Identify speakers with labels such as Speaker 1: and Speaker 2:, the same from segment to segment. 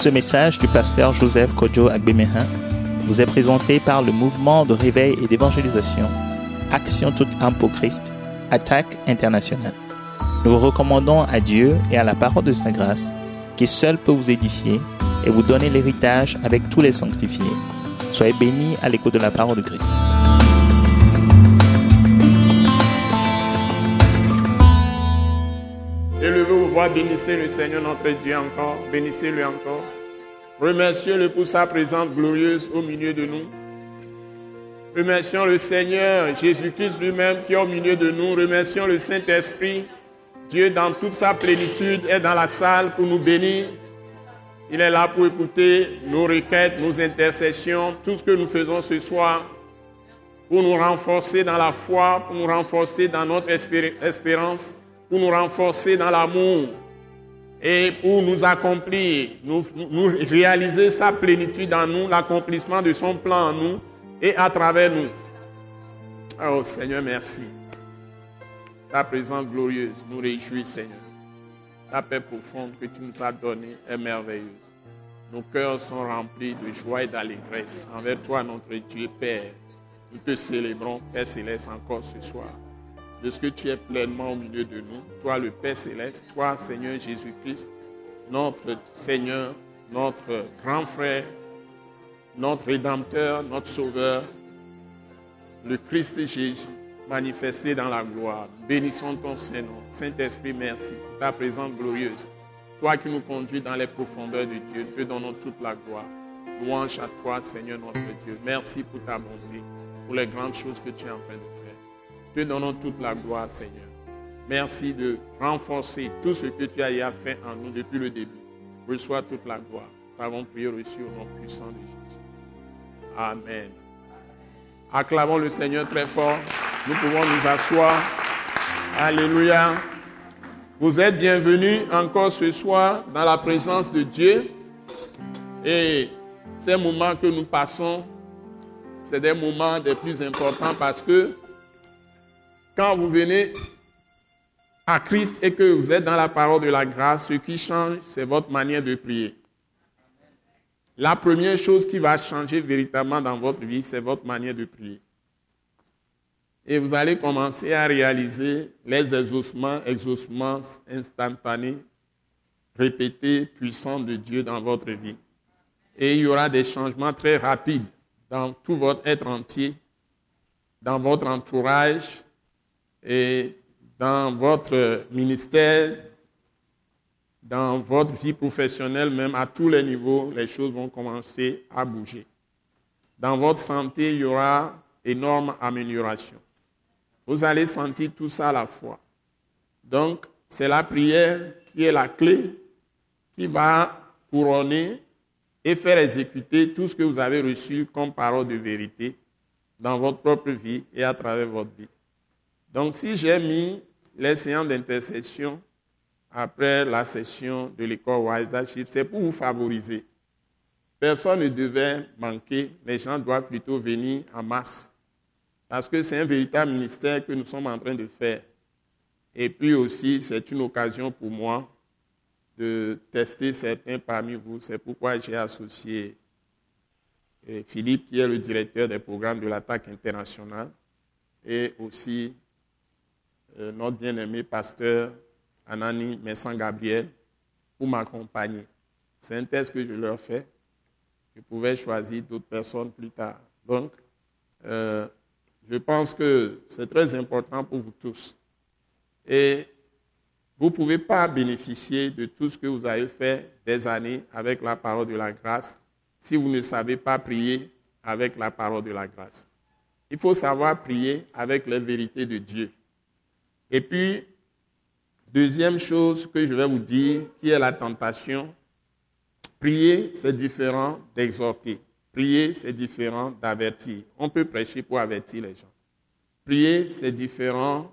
Speaker 1: Ce message du pasteur Joseph Kojo Agbemehin vous est présenté par le mouvement de réveil et d'évangélisation Action toute âme pour Christ, Attaque internationale. Nous vous recommandons à Dieu et à la parole de sa grâce, qui seul peut vous édifier et vous donner l'héritage avec tous les sanctifiés. Soyez bénis à l'écoute de la parole de Christ.
Speaker 2: Élevez vos voix, bénissez le Seigneur notre Dieu encore, bénissez-le encore. Remerciez-le pour sa présence glorieuse au milieu de nous. Remercions le Seigneur Jésus-Christ lui-même qui est au milieu de nous. Remercions le Saint-Esprit. Dieu dans toute sa plénitude est dans la salle pour nous bénir. Il est là pour écouter nos requêtes, nos intercessions, tout ce que nous faisons ce soir, pour nous renforcer dans la foi, pour nous renforcer dans notre espérance, pour nous renforcer dans l'amour et pour nous accomplir, nous, réaliser sa plénitude en nous, l'accomplissement de son plan en nous et à travers nous. Oh Seigneur, merci. Ta présence glorieuse nous réjouit, Seigneur. La paix profonde que tu nous as donnée est merveilleuse. Nos cœurs sont remplis de joie et d'allégresse envers toi, notre Dieu Père. Nous te célébrons, Père céleste, encore ce soir de ce que tu es pleinement au milieu de nous. Toi, le Père céleste, toi, Seigneur Jésus-Christ, notre Seigneur, notre grand frère, notre Rédempteur, notre Sauveur, le Christ Jésus, manifesté dans la gloire. Bénissons ton Saint-Nom. Saint-Esprit, merci pour ta présence glorieuse. Toi qui nous conduis dans les profondeurs de Dieu, te donnons toute la gloire. Louange à toi, Seigneur notre Dieu. Merci pour ta bonté, pour les grandes choses que tu es en train de. Te donnons toute la gloire, Seigneur. Merci de renforcer tout ce que tu as fait en nous depuis le début. Reçois toute la gloire. Nous avons prié reçu au nom puissant de Jésus. Amen. Acclamons le Seigneur très fort. Nous pouvons nous asseoir. Alléluia. Vous êtes bienvenus encore ce soir dans la présence de Dieu. Et ces moments que nous passons, c'est des moments des plus importants parce que quand vous venez à Christ et que vous êtes dans la parole de la grâce, ce qui change, c'est votre manière de prier. La première chose qui va changer véritablement dans votre vie, c'est votre manière de prier. Et vous allez commencer à réaliser les exaucements, exaucements instantanés, répétés, puissants de Dieu dans votre vie. Et il y aura des changements très rapides dans tout votre être entier, dans votre entourage, et dans votre ministère, dans votre vie professionnelle, même à tous les niveaux, les choses vont commencer à bouger. Dans votre santé, il y aura énorme amélioration. Vous allez sentir tout ça à la fois. Donc, c'est la prière qui est la clé qui va couronner et faire exécuter tout ce que vous avez reçu comme parole de vérité dans votre propre vie et à travers votre vie. Donc, si j'ai mis les séances d'intercession après la session de l'école Wise c'est pour vous favoriser. Personne ne devait manquer, les gens doivent plutôt venir en masse. Parce que c'est un véritable ministère que nous sommes en train de faire. Et puis aussi, c'est une occasion pour moi de tester certains parmi vous. C'est pourquoi j'ai associé euh, Philippe, qui est le directeur des programmes de l'attaque internationale, et aussi euh, notre bien-aimé pasteur Anani Messan Gabriel pour m'accompagner. C'est un test que je leur fais. Je pouvais choisir d'autres personnes plus tard. Donc, euh, je pense que c'est très important pour vous tous. Et vous ne pouvez pas bénéficier de tout ce que vous avez fait des années avec la parole de la grâce si vous ne savez pas prier avec la parole de la grâce. Il faut savoir prier avec les vérités de Dieu. Et puis, deuxième chose que je vais vous dire, qui est la tentation, prier, c'est différent d'exhorter. Prier, c'est différent d'avertir. On peut prêcher pour avertir les gens. Prier, c'est différent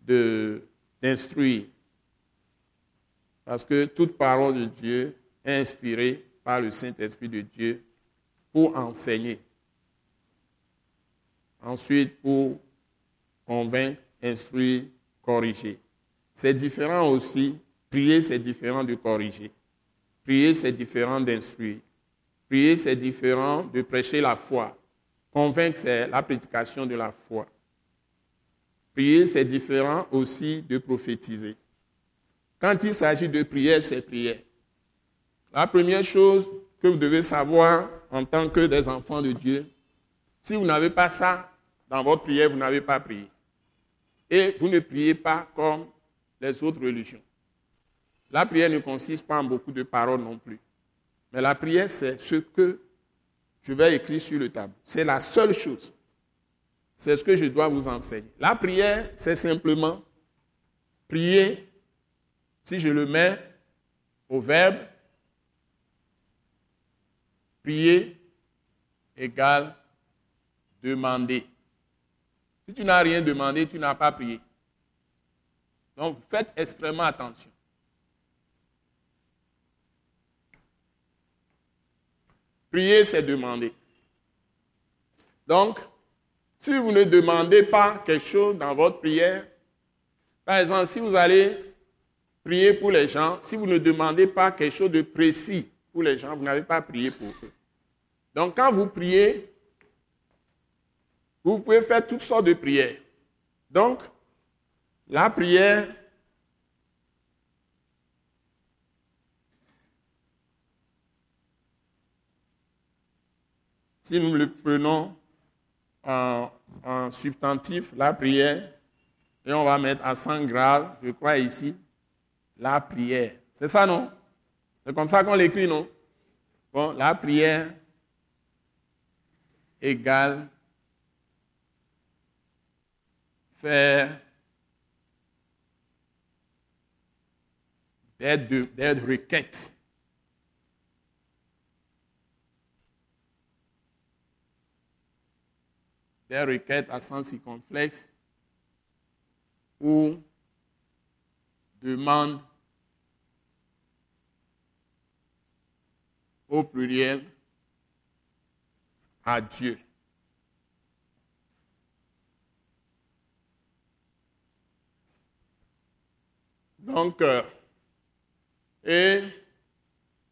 Speaker 2: d'instruire. Parce que toute parole de Dieu est inspirée par le Saint-Esprit de Dieu pour enseigner. Ensuite, pour convaincre, instruire, corriger. C'est différent aussi. Prier, c'est différent de corriger. Prier, c'est différent d'instruire. Prier, c'est différent de prêcher la foi. Convaincre, c'est la prédication de la foi. Prier, c'est différent aussi de prophétiser. Quand il s'agit de prière, c'est prière. La première chose que vous devez savoir en tant que des enfants de Dieu, si vous n'avez pas ça dans votre prière, vous n'avez pas prié. Et vous ne priez pas comme les autres religions. La prière ne consiste pas en beaucoup de paroles non plus. Mais la prière, c'est ce que je vais écrire sur le tableau. C'est la seule chose. C'est ce que je dois vous enseigner. La prière, c'est simplement prier, si je le mets au verbe, prier égale demander. Si tu n'as rien demandé, tu n'as pas prié. Donc faites extrêmement attention. Prier, c'est demander. Donc, si vous ne demandez pas quelque chose dans votre prière, par exemple, si vous allez prier pour les gens, si vous ne demandez pas quelque chose de précis pour les gens, vous n'avez pas prié pour eux. Donc, quand vous priez, vous pouvez faire toutes sortes de prières. Donc, la prière, si nous le prenons en, substantif, la prière, et on va mettre à 100 grave, je crois ici, la prière. C'est ça, non? C'est comme ça qu'on l'écrit, non? Bon, la prière égale faire des requêtes. Des requêtes à sens circonflexe ou demande au pluriel à Dieu. Donc, euh, et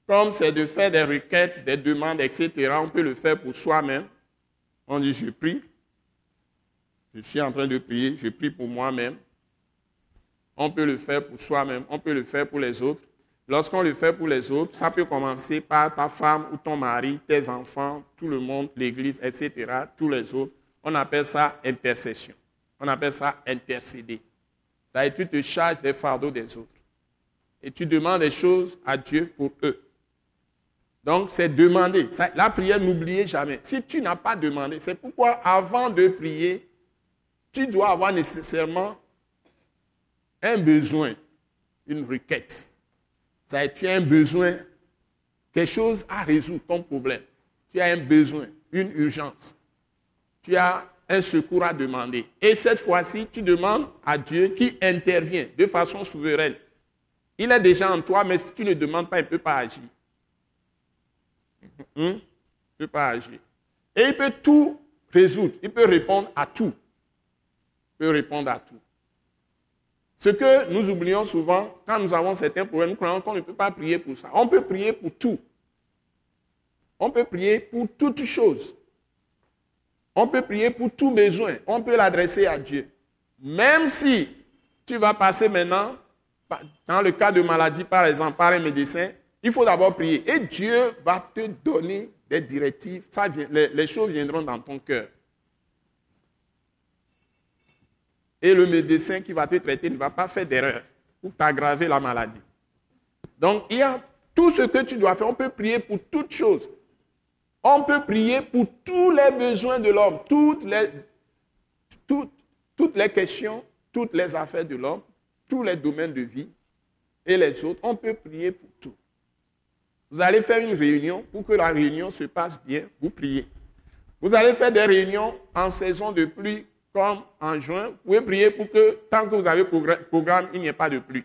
Speaker 2: comme c'est de faire des requêtes, des demandes, etc., on peut le faire pour soi-même. On dit, je prie. Je suis en train de prier, je prie pour moi-même. On peut le faire pour soi-même, on peut le faire pour les autres. Lorsqu'on le fait pour les autres, ça peut commencer par ta femme ou ton mari, tes enfants, tout le monde, l'église, etc., tous les autres. On appelle ça intercession. On appelle ça intercéder tu te charges des fardeaux des autres. Et tu demandes des choses à Dieu pour eux. Donc, c'est demander. la prière, n'oubliez jamais. Si tu n'as pas demandé, c'est pourquoi avant de prier, tu dois avoir nécessairement un besoin, une requête. Tu as un besoin, quelque chose à résoudre ton problème. Tu as un besoin, une urgence. Tu as un secours à demander. Et cette fois-ci, tu demandes à Dieu qui intervient de façon souveraine. Il est déjà en toi, mais si tu ne demandes pas, il ne peut pas agir. Hmm? Il ne peut pas agir. Et il peut tout résoudre. Il peut répondre à tout. Il peut répondre à tout. Ce que nous oublions souvent, quand nous avons certains problèmes, nous croyons qu'on ne peut pas prier pour ça. On peut prier pour tout. On peut prier pour toutes choses. On peut prier pour tout besoin. On peut l'adresser à Dieu. Même si tu vas passer maintenant, dans le cas de maladie par exemple, par un médecin, il faut d'abord prier. Et Dieu va te donner des directives. Les, choses viendront dans ton cœur. Et le médecin qui va te traiter ne va pas faire d'erreur pour t'aggraver la maladie. Donc, il y a tout ce que tu dois faire. On peut prier pour toutes choses. On peut prier pour tous les besoins de l'homme, toutes les, questions, toutes les affaires de l'homme, tous les domaines de vie et les autres. On peut prier pour tout. Vous allez faire une réunion pour que la réunion se passe bien, vous priez. Vous allez faire des réunions en saison de pluie comme en juin. Vous pouvez prier pour que tant que vous avez programme, il n'y ait pas de pluie.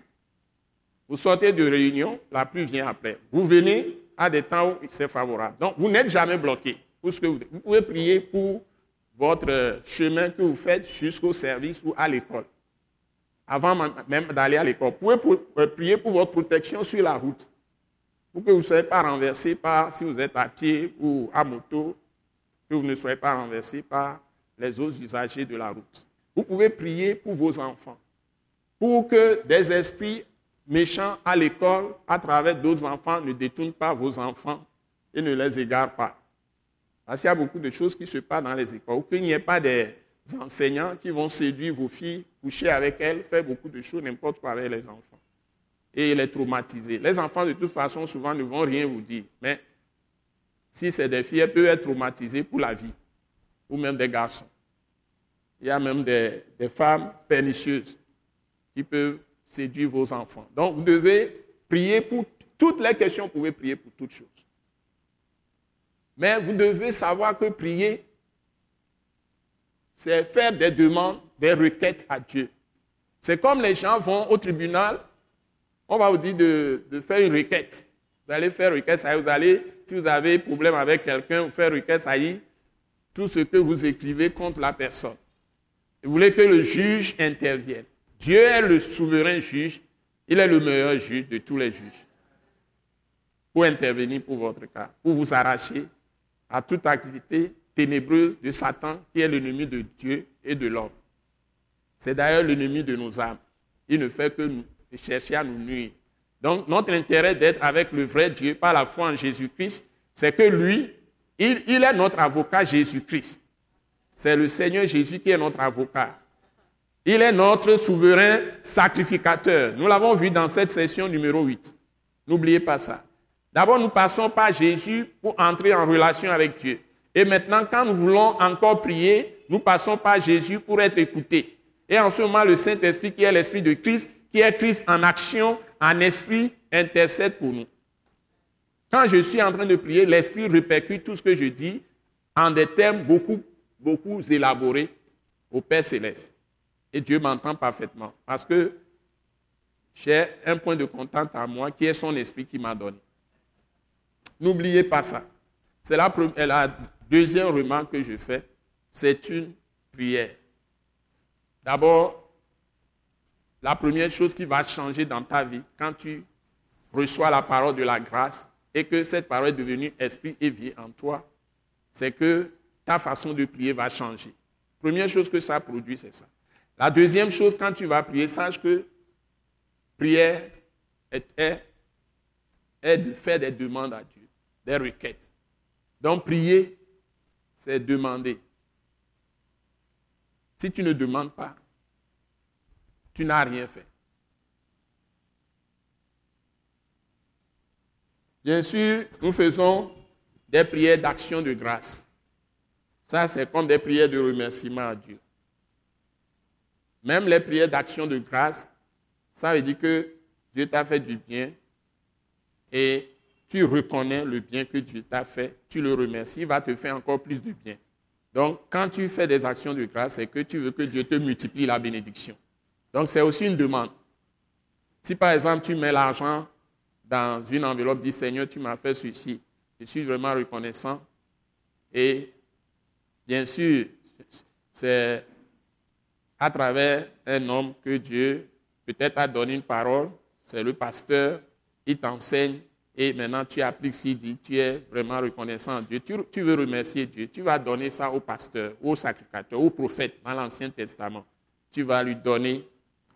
Speaker 2: Vous sortez de réunion, la pluie vient après. Vous venez, à des temps où c'est favorable. Donc, vous n'êtes jamais bloqué. Vous pouvez prier pour votre chemin que vous faites jusqu'au service ou à l'école. Avant même d'aller à l'école. Vous pouvez euh, prier pour votre protection sur la route. pour que vous ne soyez pas renversé par, si vous êtes à pied ou à moto, que vous ne soyez pas renversé par les autres usagers de la route. Vous pouvez prier pour vos enfants, pour que des esprits méchants à l'école, à travers d'autres enfants, ne détournent pas vos enfants et ne les égarent pas. Parce qu'il y a beaucoup de choses qui se passent dans les écoles, qu'il n'y ait pas des enseignants qui vont séduire vos filles, coucher avec elles, faire beaucoup de choses, n'importe quoi avec les enfants, et les traumatiser. Les enfants, de toute façon, souvent ne vont rien vous dire, mais si c'est des filles, elles peuvent être traumatisées pour la vie, ou même des garçons. Il y a même des, des femmes pernicieuses qui peuvent séduire vos enfants. Donc, vous devez prier pour toutes les questions, vous pouvez prier pour toutes choses. Mais vous devez savoir que prier, c'est faire des demandes, des requêtes à Dieu. C'est comme les gens vont au tribunal, on va vous dire de, faire une requête. Vous allez faire requête, ça vous allez, si vous avez problème avec quelqu'un, vous faites requête, ça y est, tout ce que vous écrivez contre la personne. Vous voulez que le juge intervienne. Dieu est le souverain juge, il est le meilleur juge de tous les juges. Pour intervenir pour votre cas, pour vous arracher à toute activité ténébreuse de Satan qui est l'ennemi de Dieu et de l'homme. C'est d'ailleurs l'ennemi de nos âmes. Il ne fait que chercher à nous nuire. Donc notre intérêt d'être avec le vrai Dieu par la foi en Jésus-Christ, c'est que lui, il est notre avocat Jésus-Christ. C'est le Seigneur Jésus qui est notre avocat. Il est notre souverain sacrificateur. Nous l'avons vu dans cette session numéro 8. N'oubliez pas ça. D'abord, nous passons par Jésus pour entrer en relation avec Dieu. Et maintenant, quand nous voulons encore prier, nous passons par Jésus pour être écoutés. Et en ce moment, le Saint-Esprit, qui est l'Esprit de Christ, qui est Christ en action, en esprit, intercède pour nous. Quand je suis en train de prier, l'Esprit répercute tout ce que je dis en des termes beaucoup, beaucoup élaborés au Père céleste. Et Dieu m'entend parfaitement parce que j'ai un point de contact à moi qui est son esprit qui m'a donné. N'oubliez pas ça. C'est la, la deuxième remarque que je fais. C'est une prière. D'abord, la première chose qui va changer dans ta vie quand tu reçois la parole de la grâce et que cette parole est devenue esprit et vie en toi, c'est que ta façon de prier va changer. Première chose que ça produit, c'est ça. La deuxième chose, quand tu vas prier, sache que prière est, est de faire des demandes à Dieu des requêtes. Donc prier, c'est demander. Si tu ne demandes pas, tu n'as rien fait. Bien sûr, nous faisons des prières d'action de grâce. Ça, c'est comme des prières de remerciement à Dieu. Même les prières d'action de grâce, ça veut dire que Dieu t'a fait du bien et tu reconnais le bien que Dieu t'a fait, tu le remercies, il va te faire encore plus de bien. Donc, quand tu fais des actions de grâce, c'est que tu veux que Dieu te multiplie la bénédiction. Donc, c'est aussi une demande. Si par exemple, tu mets l'argent dans une enveloppe, dis Seigneur, tu m'as fait ceci, je suis vraiment reconnaissant. Et bien sûr, c'est à travers un homme que Dieu peut-être a donné une parole, c'est le pasteur, il t'enseigne et maintenant tu appliques ce dit, tu es vraiment reconnaissant à Dieu, tu, veux remercier Dieu, tu vas donner ça au pasteur, au sacrificateur, au prophète dans l'Ancien Testament. Tu vas lui donner,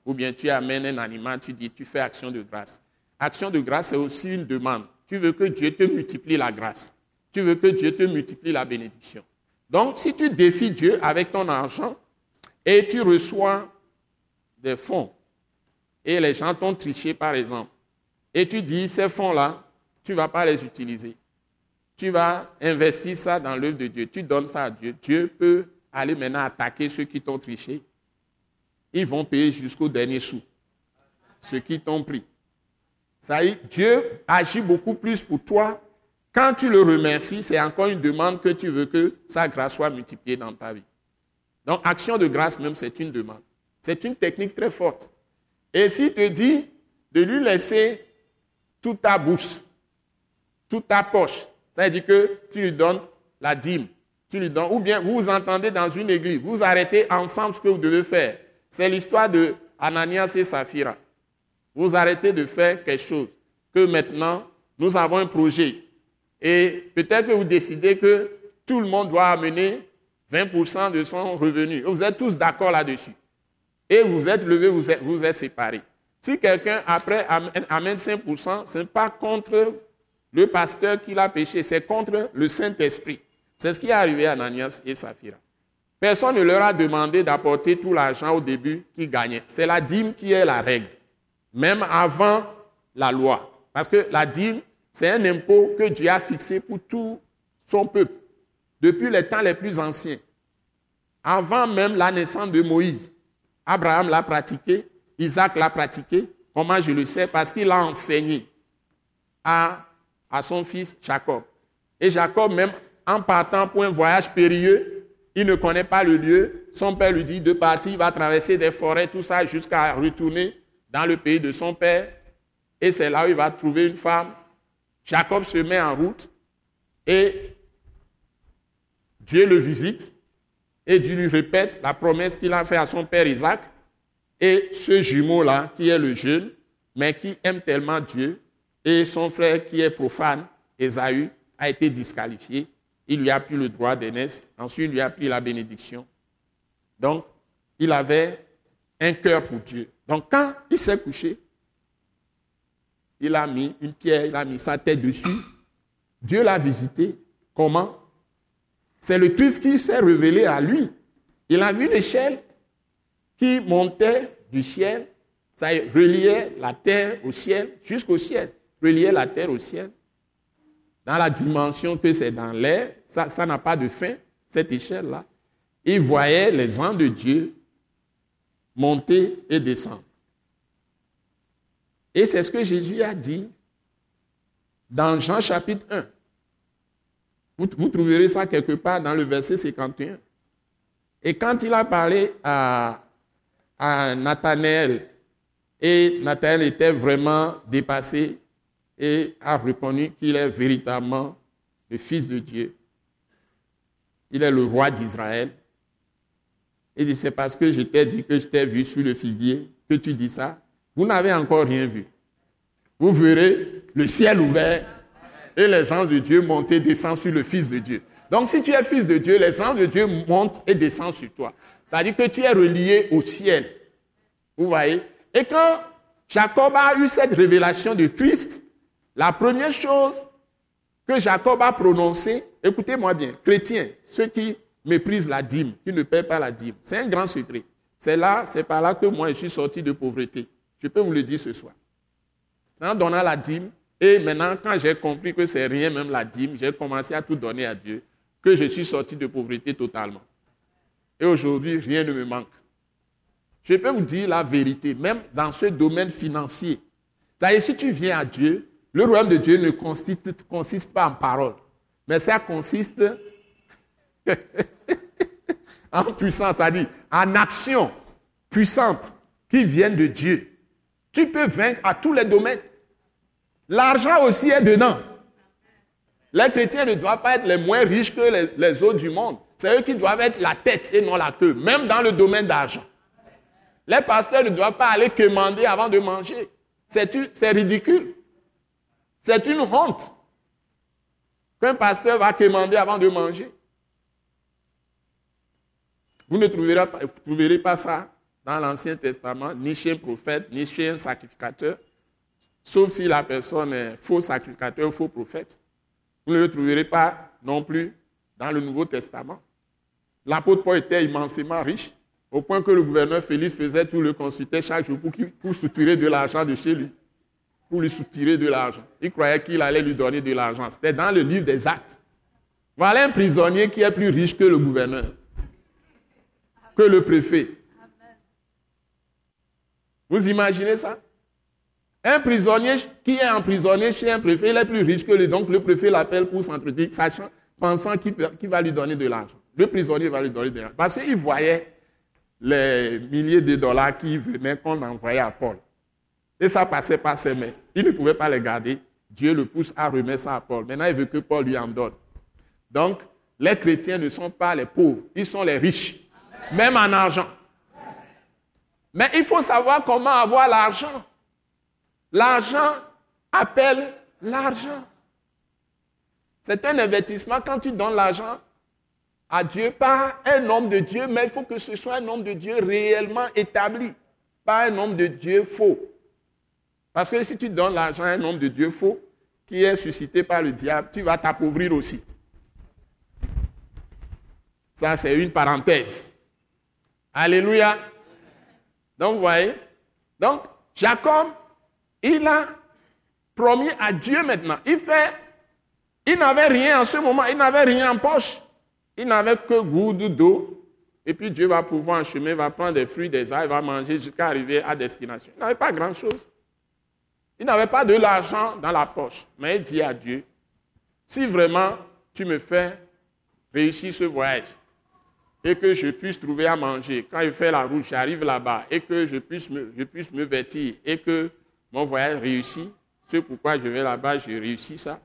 Speaker 2: ou bien tu amènes un animal, tu dis, tu fais action de grâce. Action de grâce, c'est aussi une demande. Tu veux que Dieu te multiplie la grâce. Tu veux que Dieu te multiplie la bénédiction. Donc, si tu défies Dieu avec ton argent et tu reçois des fonds, et les gens t'ont triché, par exemple, et tu dis, ces fonds-là, tu ne vas pas les utiliser. Tu vas investir ça dans l'œuvre de Dieu. Tu donnes ça à Dieu. Dieu peut aller maintenant attaquer ceux qui t'ont triché. Ils vont payer jusqu'au dernier sou. Ceux qui t'ont pris. Ça y est, Dieu agit beaucoup plus pour toi. Quand tu le remercies, c'est encore une demande que tu veux que sa grâce soit multipliée dans ta vie. Donc, action de grâce même, c'est une demande. C'est une technique très forte. Et s'il te dit de lui laisser toute ta bouche, toute ta poche. Ça veut dire que tu lui donnes la dîme. Tu lui donnes, ou bien vous vous entendez dans une église, vous arrêtez ensemble ce que vous devez faire. C'est l'histoire de Ananias et Saphira. Vous arrêtez de faire quelque chose que maintenant nous avons un projet. Et peut-être que vous décidez que tout le monde doit amener 20% de son revenu. Vous êtes tous d'accord là-dessus. Et vous êtes levés, vous êtes, séparés. Si quelqu'un après amène 5%, ce n'est pas contre le pasteur qui l'a péché, c'est contre le Saint-Esprit. C'est ce qui est arrivé à Ananias et Saphira. Personne ne leur a demandé d'apporter tout l'argent au début qu'ils gagnaient. C'est la dîme qui est la règle, même avant la loi. Parce que la dîme, c'est un impôt que Dieu a fixé pour tout son peuple, depuis les temps les plus anciens. Avant même la naissance de Moïse, Abraham l'a pratiqué, Isaac l'a pratiqué. Comment je le sais? Parce qu'il a enseigné à, à son fils Jacob. Et Jacob, même en partant pour un voyage périlleux, il ne connaît pas le lieu. Son père lui dit de partir, il va traverser des forêts, tout ça, jusqu'à retourner dans le pays de son père. Et c'est là où il va trouver une femme. Jacob se met en route et Dieu le visite et Dieu lui répète la promesse qu'il a faite à son père Isaac. Et ce jumeau-là, qui est le jeune, mais qui aime tellement Dieu, et son frère qui est profane, Esaü, a été disqualifié. Il lui a pris le droit d'aînesse, ensuite il lui a pris la bénédiction. Donc, il avait un cœur pour Dieu. Donc, quand il s'est couché, il a mis une pierre, il a mis sa tête dessus. Dieu l'a visité. Comment? C'est le Christ qui s'est révélé à lui. Il a vu l'échelle qui montait du ciel, ça reliait la terre au ciel, jusqu'au ciel, reliait la terre au ciel. Dans la dimension que c'est dans l'air, ça n'a pas de fin, cette échelle-là. Il voyait les anges de Dieu monter et descendre. Et c'est ce que Jésus a dit dans Jean chapitre 1. Vous, trouverez ça quelque part dans le verset 51. Et quand il a parlé à, à et Nathanaël était vraiment dépassé et a reconnu qu'il est véritablement le Fils de Dieu. Il est le roi d'Israël. Il dit, c'est parce que je t'ai dit que je t'ai vu sur le figuier que tu dis ça. Vous n'avez encore rien vu. Vous verrez le ciel ouvert et les anges de Dieu monter et descendre sur le Fils de Dieu. Donc si tu es fils de Dieu, les anges de Dieu montent et descendent sur toi. C'est-à-dire que tu es relié au ciel. Vous voyez? Et quand Jacob a eu cette révélation de Christ, la première chose que Jacob a prononcée, écoutez-moi bien, chrétiens, ceux qui méprisent la dîme, qui ne paient pas la dîme, c'est un grand secret. C'est là, c'est par là que moi je suis sorti de pauvreté. Je peux vous le dire ce soir. En donnant la dîme, et maintenant, quand j'ai compris que c'est rien, même la dîme, j'ai commencé à tout donner à Dieu, que je suis sorti de pauvreté totalement. Et aujourd'hui, rien ne me manque. Je peux vous dire la vérité, même dans ce domaine financier. C'est-à-dire, si tu viens à Dieu, le royaume de Dieu ne consiste, consiste pas en parole, mais ça consiste en puissance, c'est-à-dire en action puissante qui viennent de Dieu. Tu peux vaincre à tous les domaines. L'argent aussi est dedans. Les chrétiens ne doivent pas être les moins riches que les, autres du monde. C'est eux qui doivent être la tête et non la queue, même dans le domaine d'argent. Les pasteurs ne doivent pas aller commander avant de manger. C'est ridicule. C'est une honte qu'un pasteur va commander avant de manger. Vous ne trouverez pas ça dans l'Ancien Testament, ni chez un prophète, ni chez un sacrificateur, sauf si la personne est faux sacrificateur, faux prophète. Vous ne le trouverez pas non plus dans le Nouveau Testament. L'apôtre Paul était immensément riche, au point que le gouverneur Félix faisait tout le consulter chaque jour pour, pour soutirer de l'argent de chez lui. Pour lui soutirer de l'argent. Il croyait qu'il allait lui donner de l'argent. C'était dans le livre des actes. Voilà un prisonnier qui est plus riche que le gouverneur, que le préfet. Vous imaginez ça? Un prisonnier qui est emprisonné chez un préfet, il est plus riche que lui. Donc le préfet l'appelle pour s'entretenir, sachant, pensant qu'il va lui donner de l'argent. Le prisonnier va lui donner de l'argent. Parce qu'il voyait les milliers de dollars qui venaient qu'on envoyait à Paul. Et ça passait par ses mains. Il ne pouvait pas les garder. Dieu le pousse à remettre ça à Paul. Maintenant, il veut que Paul lui en donne. Donc, les chrétiens ne sont pas les pauvres, ils sont les riches, même en argent. Mais il faut savoir comment avoir l'argent. L'argent appelle L'argent. C'est un investissement quand tu donnes l'argent à Dieu, pas un homme de Dieu, mais il faut que ce soit un homme de Dieu réellement établi, pas un homme de Dieu faux. Parce que si tu donnes l'argent à un homme de Dieu faux, qui est suscité par le diable, tu vas t'appauvrir aussi. Ça, c'est une parenthèse. Alléluia. Donc, vous voyez, donc, Jacob, il a promis à Dieu maintenant. Il fait, il n'avait rien en ce moment, il n'avait rien en poche. Il n'avait que goutte d'eau. Et puis Dieu va pouvoir en chemin, va prendre des fruits, des arbres, va manger jusqu'à arriver à destination. Il n'avait pas grand-chose. Il n'avait pas de l'argent dans la poche. Mais il dit à Dieu, si vraiment tu me fais réussir ce voyage, et que je puisse trouver à manger. Quand il fait la route, j'arrive là-bas et que je puisse, me, je puisse me vêtir et que mon voyage réussit, c'est pourquoi je vais là-bas, j'ai réussi ça,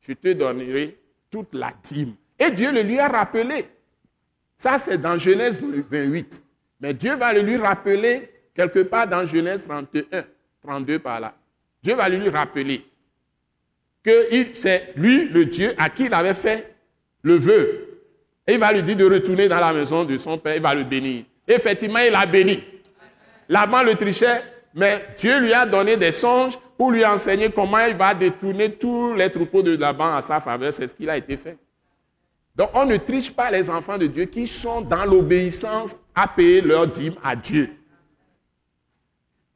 Speaker 2: je te donnerai toute la dîme. Et Dieu le lui a rappelé. Ça, c'est dans Genèse 28. Mais Dieu va le lui rappeler quelque part dans Genèse 31, 32 par là. Dieu va lui rappeler que c'est lui le Dieu à qui il avait fait le vœu et il va lui dire de retourner dans la maison de son père, il va le bénir. Effectivement, il a béni. Laban le trichait, mais Dieu lui a donné des songes pour lui enseigner comment il va détourner tous les troupeaux de Laban à sa faveur. C'est ce qu'il a été fait. Donc, on ne triche pas les enfants de Dieu qui sont dans l'obéissance à payer leur dîme à Dieu.